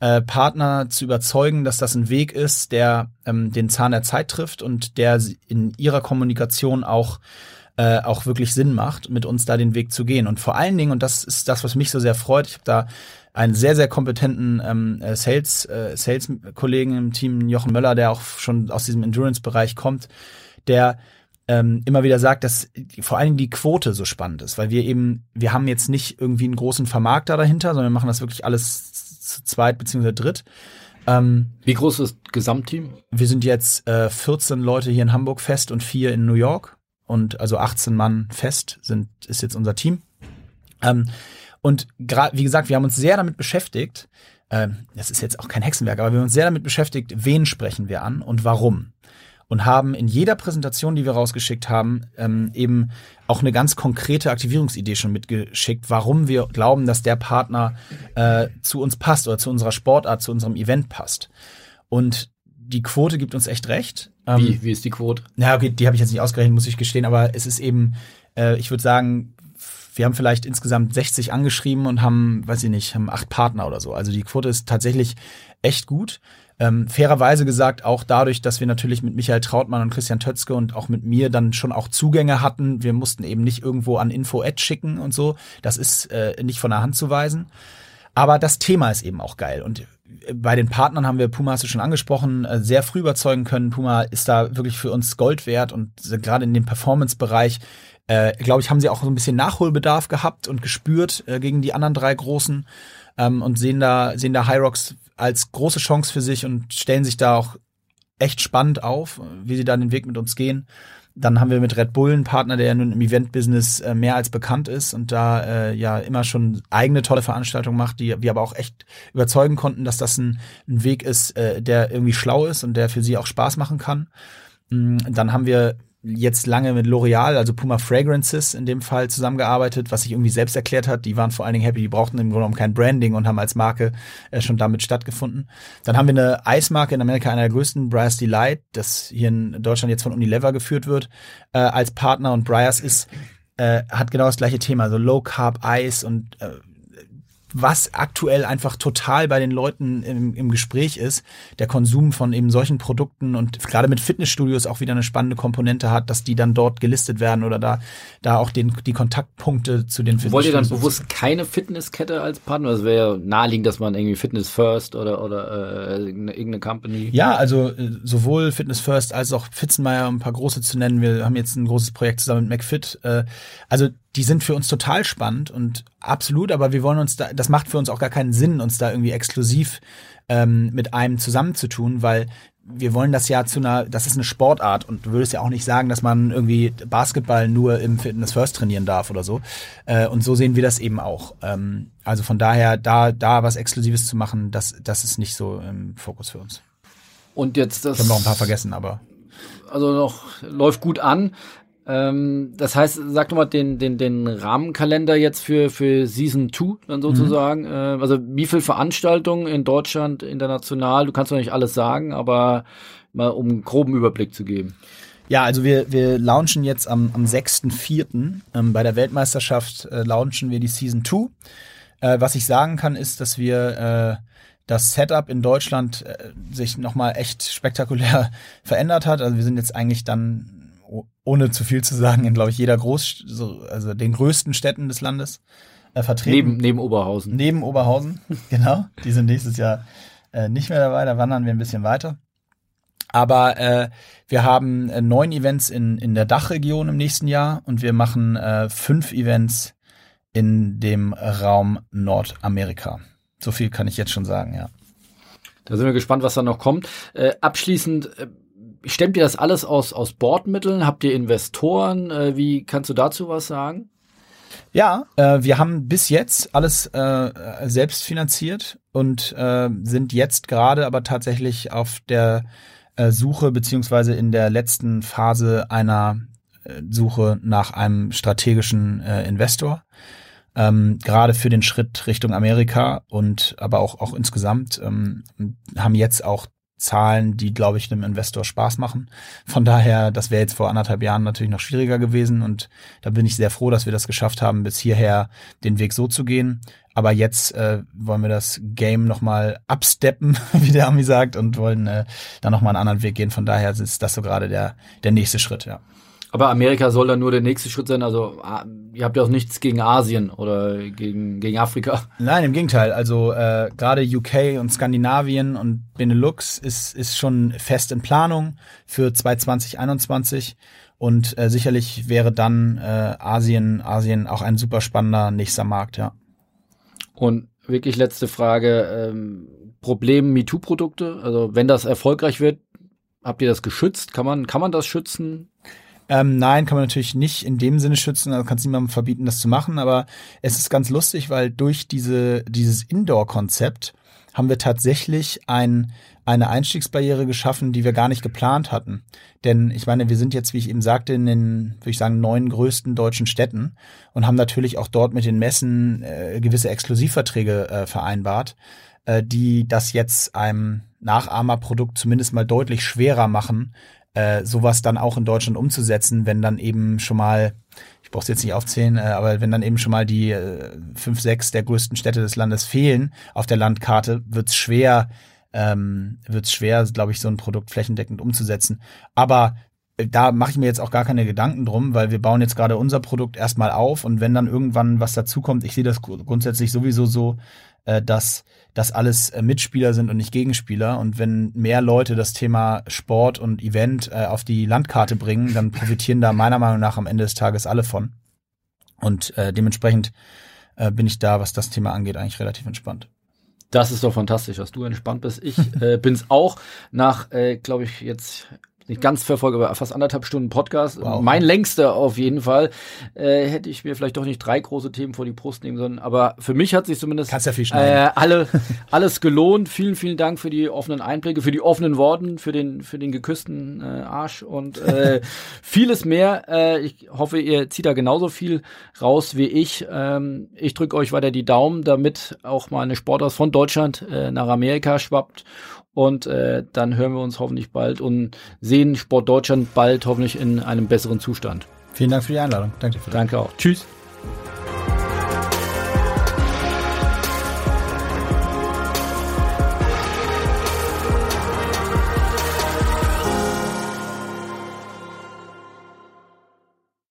Speaker 1: äh, Partner zu überzeugen, dass das ein Weg ist, der ähm, den Zahn der Zeit trifft und der in ihrer Kommunikation auch äh, auch wirklich Sinn macht, mit uns da den Weg zu gehen. Und vor allen Dingen, und das ist das, was mich so sehr freut, ich habe da einen sehr, sehr kompetenten ähm, äh, Sales, äh, Sales-Kollegen im Team, Jochen Möller, der auch schon aus diesem Endurance-Bereich kommt, der ähm, immer wieder sagt, dass vor allen Dingen die Quote so spannend ist, weil wir eben, wir haben jetzt nicht irgendwie einen großen Vermarkter dahinter, sondern wir machen das wirklich alles zu zweit beziehungsweise dritt.
Speaker 3: Ähm, Wie groß ist das Gesamtteam?
Speaker 1: Wir sind jetzt äh, 14 Leute hier in Hamburg fest und vier in New York und also 18 Mann fest sind ist jetzt unser Team. Ähm, und gerade wie gesagt, wir haben uns sehr damit beschäftigt. Ähm, das ist jetzt auch kein Hexenwerk, aber wir haben uns sehr damit beschäftigt, wen sprechen wir an und warum und haben in jeder Präsentation, die wir rausgeschickt haben, ähm, eben auch eine ganz konkrete Aktivierungsidee schon mitgeschickt, warum wir glauben, dass der Partner äh, zu uns passt oder zu unserer Sportart, zu unserem Event passt. Und die Quote gibt uns echt recht.
Speaker 3: Ähm, wie, wie ist die Quote?
Speaker 1: Na, okay, die habe ich jetzt nicht ausgerechnet, muss ich gestehen, aber es ist eben, äh, ich würde sagen, wir haben vielleicht insgesamt 60 angeschrieben und haben, weiß ich nicht, haben acht Partner oder so. Also die Quote ist tatsächlich echt gut. Ähm, fairerweise gesagt, auch dadurch, dass wir natürlich mit Michael Trautmann und Christian Tötzke und auch mit mir dann schon auch Zugänge hatten. Wir mussten eben nicht irgendwo an Info-Ad schicken und so. Das ist äh, nicht von der Hand zu weisen. Aber das Thema ist eben auch geil. Und äh, bei den Partnern haben wir Puma hast du schon angesprochen, äh, sehr früh überzeugen können. Puma ist da wirklich für uns Gold wert und gerade in dem Performance-Bereich, äh, glaube ich, haben sie auch so ein bisschen Nachholbedarf gehabt und gespürt äh, gegen die anderen drei Großen ähm, und sehen da, sehen da Hyrox als große Chance für sich und stellen sich da auch echt spannend auf, wie sie da den Weg mit uns gehen. Dann haben wir mit Red Bull einen Partner, der ja nun im Event-Business äh, mehr als bekannt ist und da äh, ja immer schon eigene tolle Veranstaltungen macht, die wir aber auch echt überzeugen konnten, dass das ein, ein Weg ist, äh, der irgendwie schlau ist und der für sie auch Spaß machen kann. Mm, dann haben wir jetzt lange mit L'Oreal, also Puma Fragrances in dem Fall zusammengearbeitet, was sich irgendwie selbst erklärt hat. Die waren vor allen Dingen happy, die brauchten im Grunde genommen kein Branding und haben als Marke äh, schon damit stattgefunden. Dann haben wir eine Eismarke in Amerika, einer der größten, Briars Delight, das hier in Deutschland jetzt von Unilever geführt wird, äh, als Partner und Briars ist äh, hat genau das gleiche Thema, so Low Carb Eis und äh, was aktuell einfach total bei den Leuten im, im Gespräch ist, der Konsum von eben solchen Produkten und gerade mit Fitnessstudios auch wieder eine spannende Komponente hat, dass die dann dort gelistet werden oder da, da auch den, die Kontaktpunkte zu den
Speaker 3: Fitnessstudios. Wollt ihr dann bewusst keine Fitnesskette als Partner? Das wäre ja naheliegend, dass man irgendwie Fitness First oder, oder äh, irgendeine Company.
Speaker 1: Ja, also äh, sowohl Fitness First als auch Fitzenmeier, um ein paar große zu nennen. Wir haben jetzt ein großes Projekt zusammen mit McFit. Äh, also die sind für uns total spannend und absolut, aber wir wollen uns da, das macht für uns auch gar keinen Sinn, uns da irgendwie exklusiv ähm, mit einem zusammenzutun, weil wir wollen das ja zu einer, das ist eine Sportart und du würdest ja auch nicht sagen, dass man irgendwie Basketball nur im Fitness First trainieren darf oder so. Äh, und so sehen wir das eben auch. Ähm, also von daher, da, da was Exklusives zu machen, das, das ist nicht so im Fokus für uns.
Speaker 3: Und jetzt das.
Speaker 1: Ich habe noch ein paar vergessen, aber.
Speaker 3: Also noch läuft gut an. Ähm, das heißt, sag doch mal den, den, den Rahmenkalender jetzt für, für Season 2 dann sozusagen. Mhm. Äh, also wie viel Veranstaltungen in Deutschland, international, du kannst doch nicht alles sagen, aber mal um einen groben Überblick zu geben.
Speaker 1: Ja, also wir, wir launchen jetzt am, am 6.4. Ähm, bei der Weltmeisterschaft äh, launchen wir die Season 2. Äh, was ich sagen kann, ist, dass wir äh, das Setup in Deutschland äh, sich nochmal echt spektakulär verändert hat. Also wir sind jetzt eigentlich dann ohne zu viel zu sagen, in, glaube ich, jeder Groß, so, also den größten Städten des Landes äh, vertreten.
Speaker 3: Neben, neben Oberhausen.
Speaker 1: Neben Oberhausen, genau. Die sind nächstes Jahr äh, nicht mehr dabei, da wandern wir ein bisschen weiter. Aber äh, wir haben äh, neun Events in, in der Dachregion im nächsten Jahr und wir machen äh, fünf Events in dem Raum Nordamerika. So viel kann ich jetzt schon sagen, ja.
Speaker 3: Da sind wir gespannt, was da noch kommt. Äh, abschließend, äh, stemmt ihr das alles aus, aus Bordmitteln? Habt ihr Investoren? Äh, wie kannst du dazu was sagen?
Speaker 1: Ja, äh, wir haben bis jetzt alles äh, selbst finanziert und äh, sind jetzt gerade aber tatsächlich auf der äh, Suche beziehungsweise in der letzten Phase einer äh, Suche nach einem strategischen äh, Investor. Ähm, gerade für den Schritt Richtung Amerika und aber auch, auch insgesamt ähm, haben jetzt auch Zahlen, die, glaube ich, einem Investor Spaß machen. Von daher, das wäre jetzt vor anderthalb Jahren natürlich noch schwieriger gewesen und da bin ich sehr froh, dass wir das geschafft haben, bis hierher den Weg so zu gehen. Aber jetzt äh, wollen wir das Game nochmal absteppen, wie der Ami sagt, und wollen äh, dann nochmal einen anderen Weg gehen. Von daher ist das so gerade der, der nächste Schritt, ja.
Speaker 3: Aber Amerika soll dann nur der nächste Schritt sein. Also ah, ihr habt ja auch nichts gegen Asien oder gegen, gegen Afrika.
Speaker 1: Nein, im Gegenteil. Also äh, gerade UK und Skandinavien und Benelux ist, ist schon fest in Planung für 2020, Und äh, sicherlich wäre dann äh, Asien, Asien auch ein super spannender nächster Markt, ja.
Speaker 3: Und wirklich letzte Frage. Ähm, Problem MeToo-Produkte. Also wenn das erfolgreich wird, habt ihr das geschützt? Kann man, kann man das schützen?
Speaker 1: Ähm, nein, kann man natürlich nicht in dem Sinne schützen, also kannst niemandem verbieten, das zu machen, aber es ist ganz lustig, weil durch diese, dieses Indoor-Konzept haben wir tatsächlich ein, eine Einstiegsbarriere geschaffen, die wir gar nicht geplant hatten. Denn ich meine, wir sind jetzt, wie ich eben sagte, in den, würde ich sagen, neun größten deutschen Städten und haben natürlich auch dort mit den Messen äh, gewisse Exklusivverträge äh, vereinbart, äh, die das jetzt einem Nachahmerprodukt zumindest mal deutlich schwerer machen, äh, sowas dann auch in Deutschland umzusetzen, wenn dann eben schon mal, ich brauche es jetzt nicht aufzählen, äh, aber wenn dann eben schon mal die äh, fünf, sechs der größten Städte des Landes fehlen auf der Landkarte, wird's schwer, ähm, wird's schwer, glaube ich, so ein Produkt flächendeckend umzusetzen. Aber äh, da mache ich mir jetzt auch gar keine Gedanken drum, weil wir bauen jetzt gerade unser Produkt erstmal auf und wenn dann irgendwann was dazukommt, ich sehe das grundsätzlich sowieso so, äh, dass das alles äh, Mitspieler sind und nicht Gegenspieler. Und wenn mehr Leute das Thema Sport und Event äh, auf die Landkarte bringen, dann profitieren da meiner Meinung nach am Ende des Tages alle von. Und äh, dementsprechend äh, bin ich da, was das Thema angeht, eigentlich relativ entspannt.
Speaker 3: Das ist doch fantastisch, dass du entspannt bist. Ich äh, bin's auch nach, äh, glaube ich, jetzt nicht ganz verfolge, aber fast anderthalb Stunden Podcast. Wow. Mein längster auf jeden Fall. Äh, hätte ich mir vielleicht doch nicht drei große Themen vor die Brust nehmen sollen. Aber für mich hat sich zumindest
Speaker 1: ja viel
Speaker 3: äh, alle, alles gelohnt. Vielen, vielen Dank für die offenen Einblicke, für die offenen Worten, für den, für den geküssten äh, Arsch und äh, vieles mehr. Äh, ich hoffe, ihr zieht da genauso viel raus wie ich. Ähm, ich drücke euch weiter die Daumen, damit auch mal eine Sportart von Deutschland äh, nach Amerika schwappt und äh, dann hören wir uns hoffentlich bald und sehen Sport Deutschland bald hoffentlich in einem besseren Zustand.
Speaker 1: Vielen Dank für die Einladung.
Speaker 3: Danke. Danke auch. Tschüss.